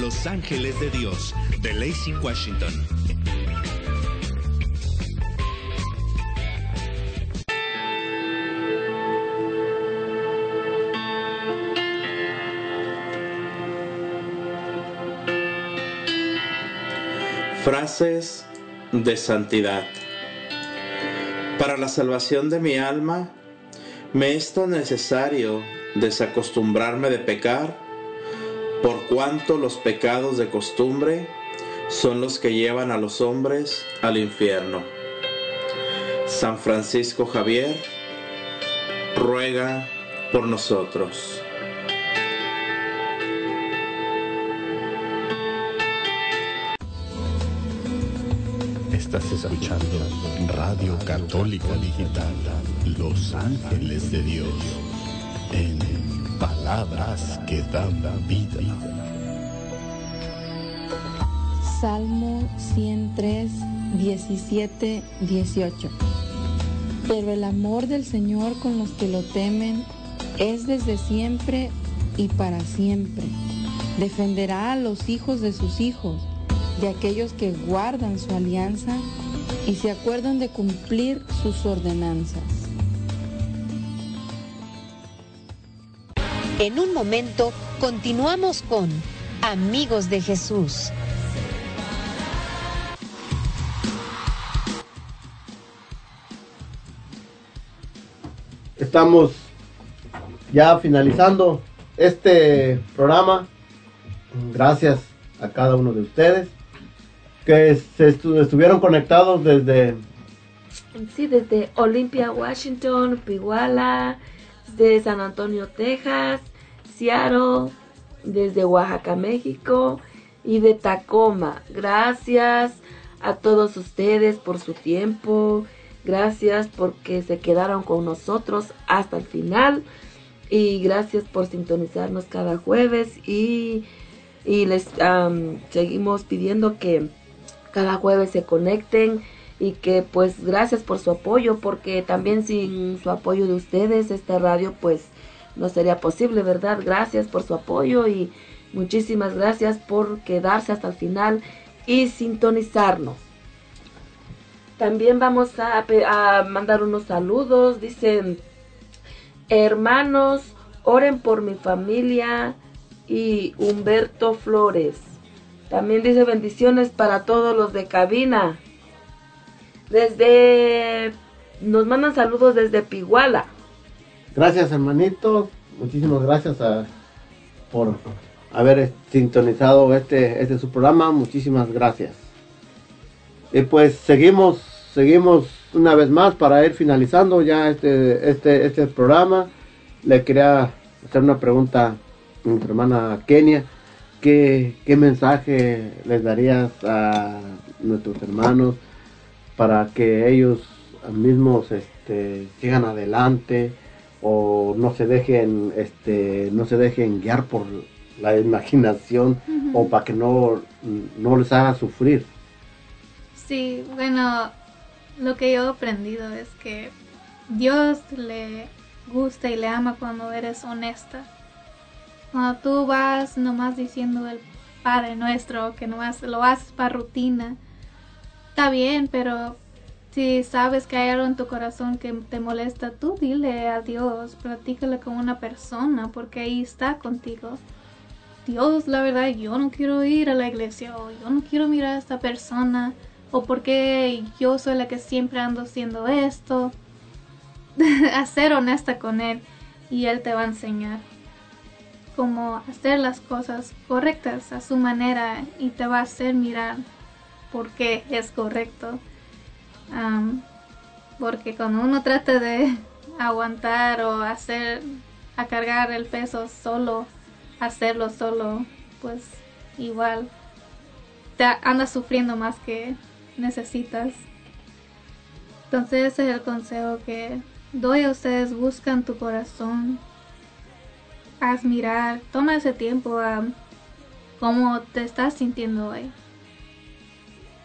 Los Ángeles de Dios de Lacey, Washington. Frases de santidad. Para la salvación de mi alma, me es tan necesario desacostumbrarme de pecar, por cuanto los pecados de costumbre son los que llevan a los hombres al infierno. San Francisco Javier, ruega por nosotros. Estás escuchando Radio Católica Digital, Los Ángeles de Dios, palabras que dan vida. Salmo 103, 17, 18. Pero el amor del Señor con los que lo temen es desde siempre y para siempre. Defenderá a los hijos de sus hijos, de aquellos que guardan su alianza y se acuerdan de cumplir sus ordenanzas. En un momento continuamos con Amigos de Jesús. Estamos ya finalizando este programa. Gracias a cada uno de ustedes que se estu- estuvieron conectados desde Sí, desde Olympia, Washington, Piguala, de San Antonio, Texas, Seattle, desde Oaxaca, México y de Tacoma. Gracias a todos ustedes por su tiempo. Gracias porque se quedaron con nosotros hasta el final. Y gracias por sintonizarnos cada jueves. Y, y les seguimos pidiendo que cada jueves se conecten y que pues gracias por su apoyo porque también sin su apoyo de ustedes esta radio pues no sería posible, ¿verdad? Gracias por su apoyo y muchísimas gracias por quedarse hasta el final y sintonizarnos. También vamos a, mandar unos saludos. Dicen, hermanos, oren por mi familia y Humberto Flores. También dice bendiciones para todos los de cabina. Desde... Nos mandan saludos desde Piguala. Gracias hermanitos, muchísimas gracias a- por haber sintonizado este, este su programa, muchísimas gracias. Y pues seguimos, seguimos una vez más para ir finalizando ya este, este, este programa. Le quería hacer una pregunta a mi hermana Kenia. ¿Qué, ¿Qué mensaje les darías a nuestros hermanos para que ellos mismos este, sigan adelante o no se dejen este no se dejen guiar por la imaginación o para que no, no les haga sufrir Sí, bueno, lo que yo he aprendido es que Dios le gusta y le ama cuando eres honesta. Cuando tú vas nomás diciendo el Padre Nuestro, que nomás lo haces para rutina, está bien, pero si sabes que hay algo en tu corazón que te molesta, tú dile a Dios, platícale con una persona, porque ahí está contigo. Dios, la verdad, yo no quiero ir a la iglesia, o yo no quiero mirar a esta persona, o porque yo soy la que siempre ando haciendo esto. <laughs> a ser honesta con Él y Él te va a enseñar. como hacer las cosas correctas a su manera y te va a hacer mirar por qué es correcto. Am, porque cuando uno trata de aguantar o hacer, cargar el peso solo, hacerlo solo, pues igual te andas sufriendo más que necesitas. Entonces ese es el consejo que doy a ustedes, buscan tu corazón, haz mirar, toma ese tiempo a cómo te estás sintiendo hoy.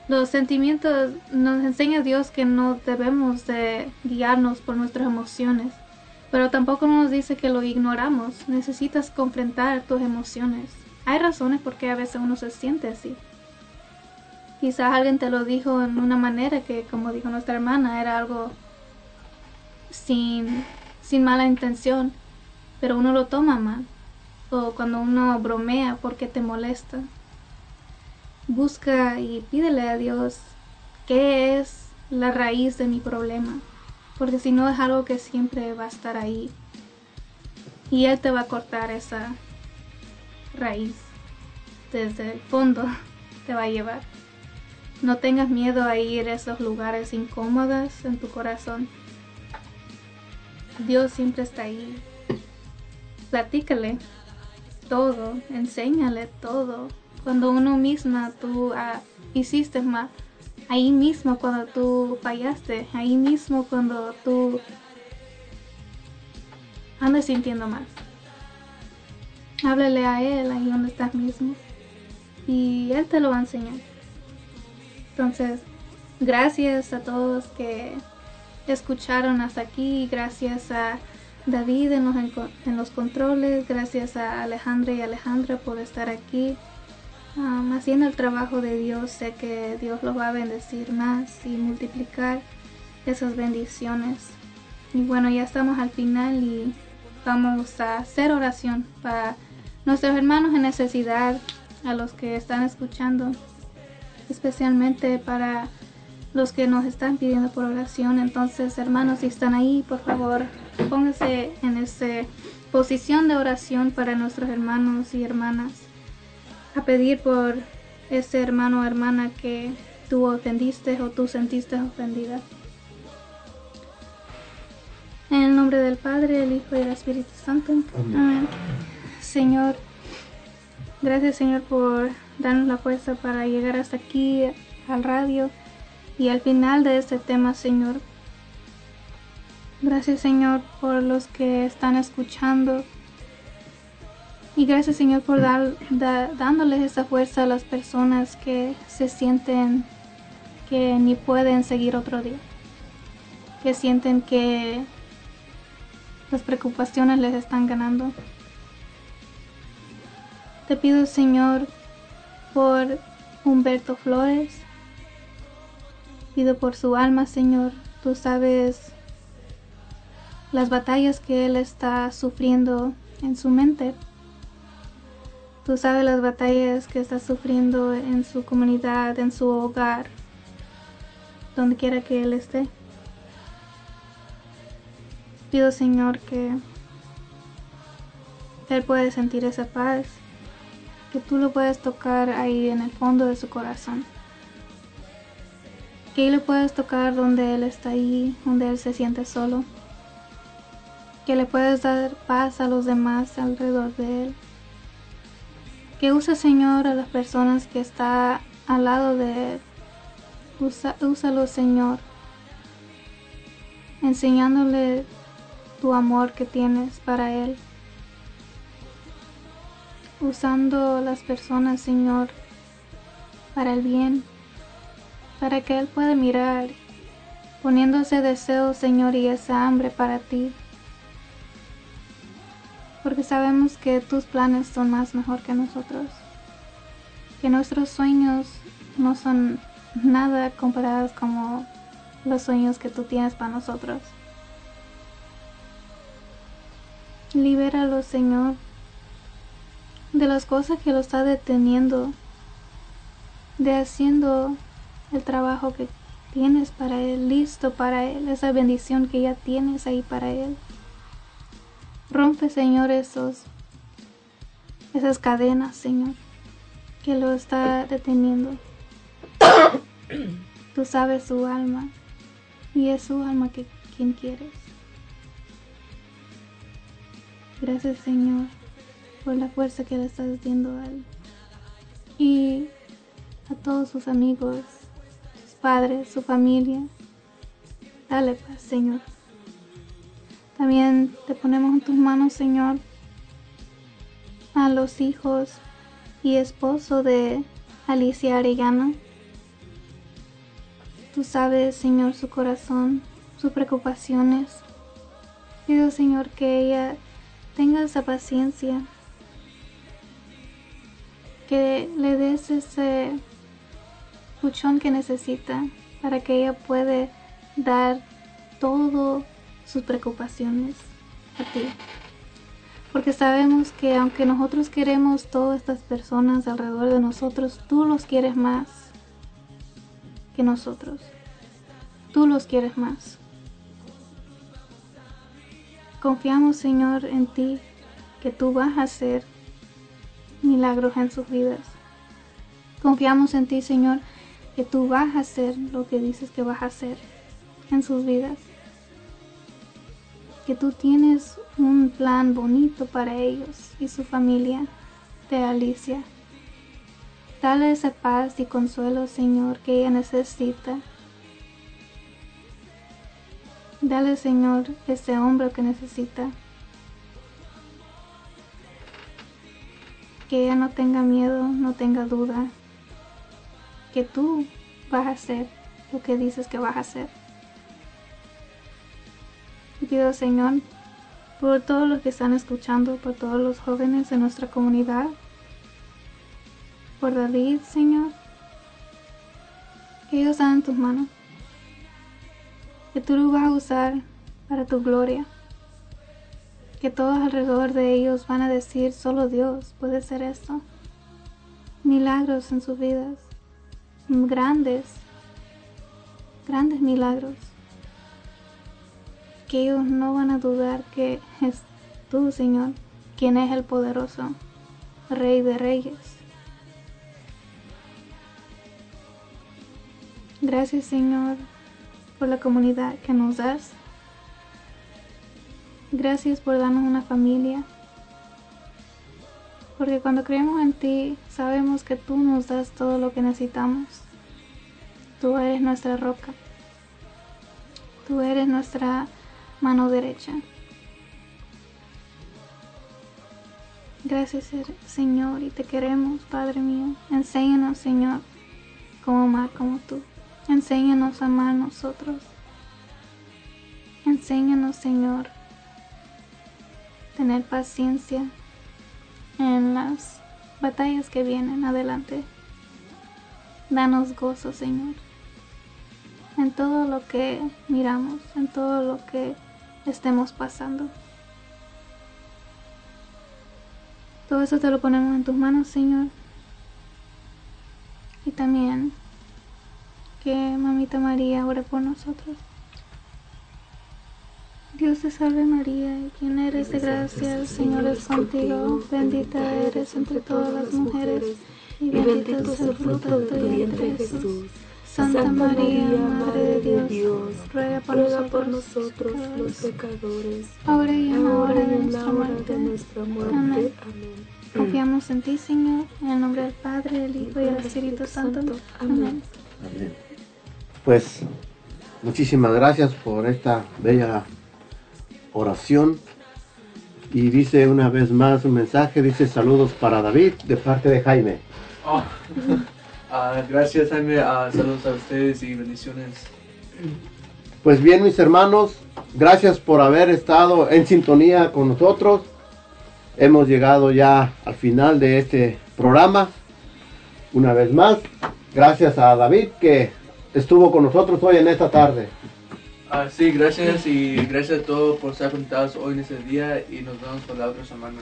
Los sentimientos nos enseña Dios que no debemos de guiarnos por nuestras emociones, pero tampoco nos dice que lo ignoramos. Necesitas confrontar tus emociones. Hay razones por qué a veces uno se siente así. Quizás alguien te lo dijo en una manera que, como dijo nuestra hermana, era algo sin, sin mala intención, pero uno lo toma mal. O cuando uno bromea porque te molesta. Busca y pídele a Dios qué es la raíz de mi problema, porque si no es algo que siempre va a estar ahí. Y Él te va a cortar esa raíz desde el fondo, <laughs> te va a llevar. No tengas miedo a ir a esos lugares incómodos en tu corazón. Dios siempre está ahí. Platícale todo, enséñale todo. Cuando uno misma tú ah, hiciste mal, ahí mismo cuando tú fallaste, ahí mismo cuando tú andas sintiendo mal. Háblale a Él ahí donde estás mismo y Él te lo va a enseñar. Entonces, gracias a todos que escucharon hasta aquí, gracias a David en los, en los controles, gracias a Alejandra y Alejandra por estar aquí haciendo el trabajo de Dios. Sé que Dios los va a bendecir más y multiplicar esas bendiciones. Y bueno, ya estamos al final y vamos a hacer oración para nuestros hermanos en necesidad, a los que están escuchando, especialmente para los que nos están pidiendo por oración. Entonces, hermanos, si están ahí, por favor, pónganse en esa posición de oración para nuestros hermanos y hermanas. A pedir por ese hermano o hermana que tú ofendiste o tú sentiste ofendida. En el nombre del Padre, el Hijo y el Espíritu Santo. Amén. Señor, gracias Señor por darnos la fuerza para llegar hasta aquí al radio y al final de este tema, Señor. Gracias Señor por los que están escuchando. Y gracias Señor por dar, da- dándoles esa fuerza a las personas que se sienten que ni pueden seguir otro día. Que sienten que las preocupaciones les están ganando. Te pido Señor por Humberto Flores. Pido por su alma, Señor. Tú sabes las batallas que él está sufriendo en su mente. Tú sabes las batallas que está sufriendo en su comunidad, en su hogar, donde quiera que él esté. Pido, Señor, que él puede sentir esa paz, que tú lo puedes tocar ahí en el fondo de su corazón. Que él lo puedes tocar donde él está ahí, donde él se siente solo. Que le puedes dar paz a los demás alrededor de él. Que use, Señor, a las personas que está al lado de él. Usa, úsalo, Señor, enseñándole tu amor que tienes para él. Usando las personas, Señor, para el bien, para que Él pueda mirar, poniendo ese deseo, Señor, y esa hambre para ti. Porque sabemos que tus planes son más mejor que nosotros. Que nuestros sueños no son nada comparados como los sueños que tú tienes para nosotros. Libéralo, Señor, de las cosas que lo está deteniendo, de haciendo el trabajo que tienes para Él, listo para Él, esa bendición que ya tienes ahí para Él. Rompe, Señor, esos esas cadenas, Señor, que lo está deteniendo. Tú sabes su alma y es su alma que quien quieres. Gracias, Señor, por la fuerza que le estás dando a él y a todos sus amigos, sus padres, su familia. Dale paz, Señor. También te ponemos en tus manos, Señor, a los hijos y esposo de Alicia Arellano. Tú sabes, Señor, su corazón, sus preocupaciones. Pido, Señor, que ella tenga esa paciencia, que le des ese puchón que necesita para que ella pueda dar todo sus preocupaciones a ti. Porque sabemos que aunque nosotros queremos todas estas personas alrededor de nosotros, tú los quieres más que nosotros. Tú los quieres más. Confiamos, Señor, en ti, que tú vas a hacer milagros en sus vidas. Confiamos en ti, Señor, que tú vas a hacer lo que dices que vas a hacer en sus vidas. Que tú tienes un plan bonito para ellos y su familia de Alicia. Dale esa paz y consuelo, Señor, que ella necesita. Dale, Señor, ese hombro que necesita. Que ella no tenga miedo, no tenga duda. Que tú vas a hacer lo que dices que vas a hacer. Pido, Señor, por todos los que están escuchando, por todos los jóvenes de nuestra comunidad, por David, Señor, que ellos están en tus manos, que tú los vas a usar para tu gloria, que todos alrededor de ellos van a decir, solo Dios puede hacer esto, milagros en sus vidas, grandes, grandes milagros que ellos no van a dudar que es tú, Señor, quien es el poderoso, Rey de Reyes. Gracias, Señor, por la comunidad que nos das. Gracias por darnos una familia. Porque cuando creemos en ti, sabemos que tú nos das todo lo que necesitamos. Tú eres nuestra roca. Tú eres nuestra mano derecha. Gracias Señor y te queremos Padre mío. Enséñanos Señor cómo amar como tú. Enséñanos a amar nosotros. Enséñanos Señor tener paciencia en las batallas que vienen adelante. Danos gozo Señor en todo lo que miramos, en todo lo que estemos pasando. Todo eso te lo ponemos en tus manos, Señor. Y también que Mamita María ore por nosotros. Dios te salve María, quien eres de gracia, el Señor es contigo, bendita eres entre todas las mujeres, y bendito es el fruto de tu vientre Jesús. Santa María, Madre de Dios, ruega por nosotros, por nosotros los pecadores, ahora y en la hora de nuestra muerte. de nuestra muerte. Amén. Amén. Confiamos en ti, Señor, en el nombre del Padre, del Hijo y del Espíritu Santo. Amén. Amén. Pues muchísimas gracias por esta bella oración. Y dice una vez más un mensaje, dice saludos para David de parte de Jaime. Oh. <laughs> Ah, gracias Jaime, Ah, saludos a ustedes y bendiciones. Pues bien, mis hermanos, gracias por haber estado en sintonía con nosotros. Hemos llegado ya al final de este programa. Una vez más, gracias a David que estuvo con nosotros hoy en esta tarde. Ah, sí, gracias y gracias a todos por estar conectados hoy en este día y nos vemos por la otra semana.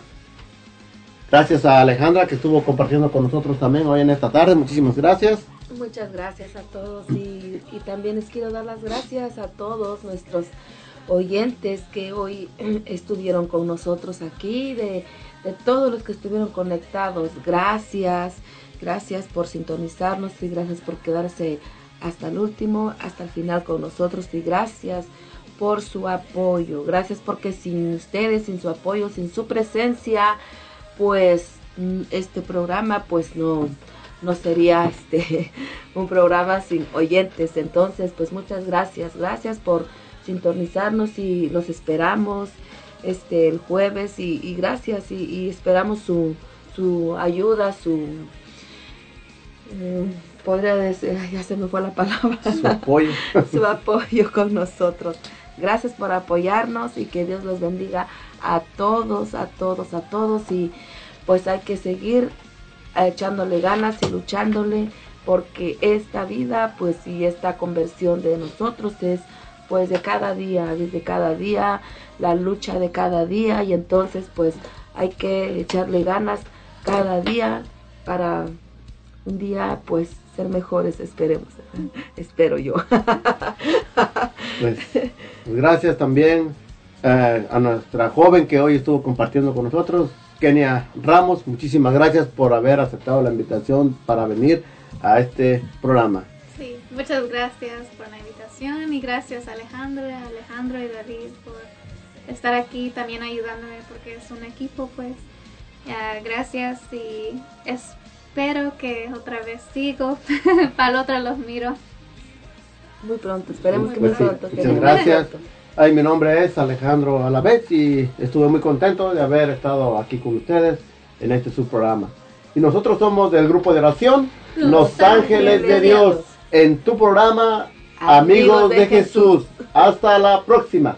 Gracias a Alejandra que estuvo compartiendo con nosotros también hoy en esta tarde. Muchísimas gracias. Muchas gracias a todos y, también les quiero dar las gracias a todos nuestros oyentes que hoy <clears throat> estuvieron con nosotros aquí, de, de todos los que estuvieron conectados. Gracias, gracias por sintonizarnos y gracias por quedarse hasta el último, hasta el final con nosotros y gracias por su apoyo. Gracias porque sin ustedes, sin su apoyo, sin su presencia, pues este programa pues no no sería <laughs> este un programa sin oyentes. Entonces, pues muchas gracias. Gracias por sintonizarnos y los esperamos este el jueves y, y gracias y, y esperamos su, su ayuda, su mm, podría decir, ya se me fue la palabra, Su apoyo. <laughs> su apoyo con nosotros. Gracias por apoyarnos y que Dios los bendiga a todos, a todos, a todos. Y pues hay que seguir echándole ganas y luchándole porque esta vida pues y esta conversión de nosotros es pues de cada día, desde cada día, la lucha de cada día. Y entonces pues hay que echarle ganas cada día para un día pues ser mejores, esperemos, <laughs> espero yo. <laughs> Pues, pues gracias también eh, a nuestra joven que hoy estuvo compartiendo con nosotros, Kenia Ramos. Muchísimas gracias por haber aceptado la invitación para venir a este programa. Sí, muchas gracias por la invitación y gracias a Alejandro, a Alejandro y David por estar aquí también ayudándome porque es un equipo pues. Ya, gracias y espero que otra vez sigo, <laughs> para la otra los miro. Muy pronto, esperemos que Pues muy sí, pronto. muchas gracias. Ay, mi nombre es Alejandro Alavés y estuve muy contento de haber estado aquí con ustedes en este subprograma. Y nosotros somos del grupo de oración Los Los Ángeles de Dios en tu programa Amigos de Jesús. Hasta la próxima.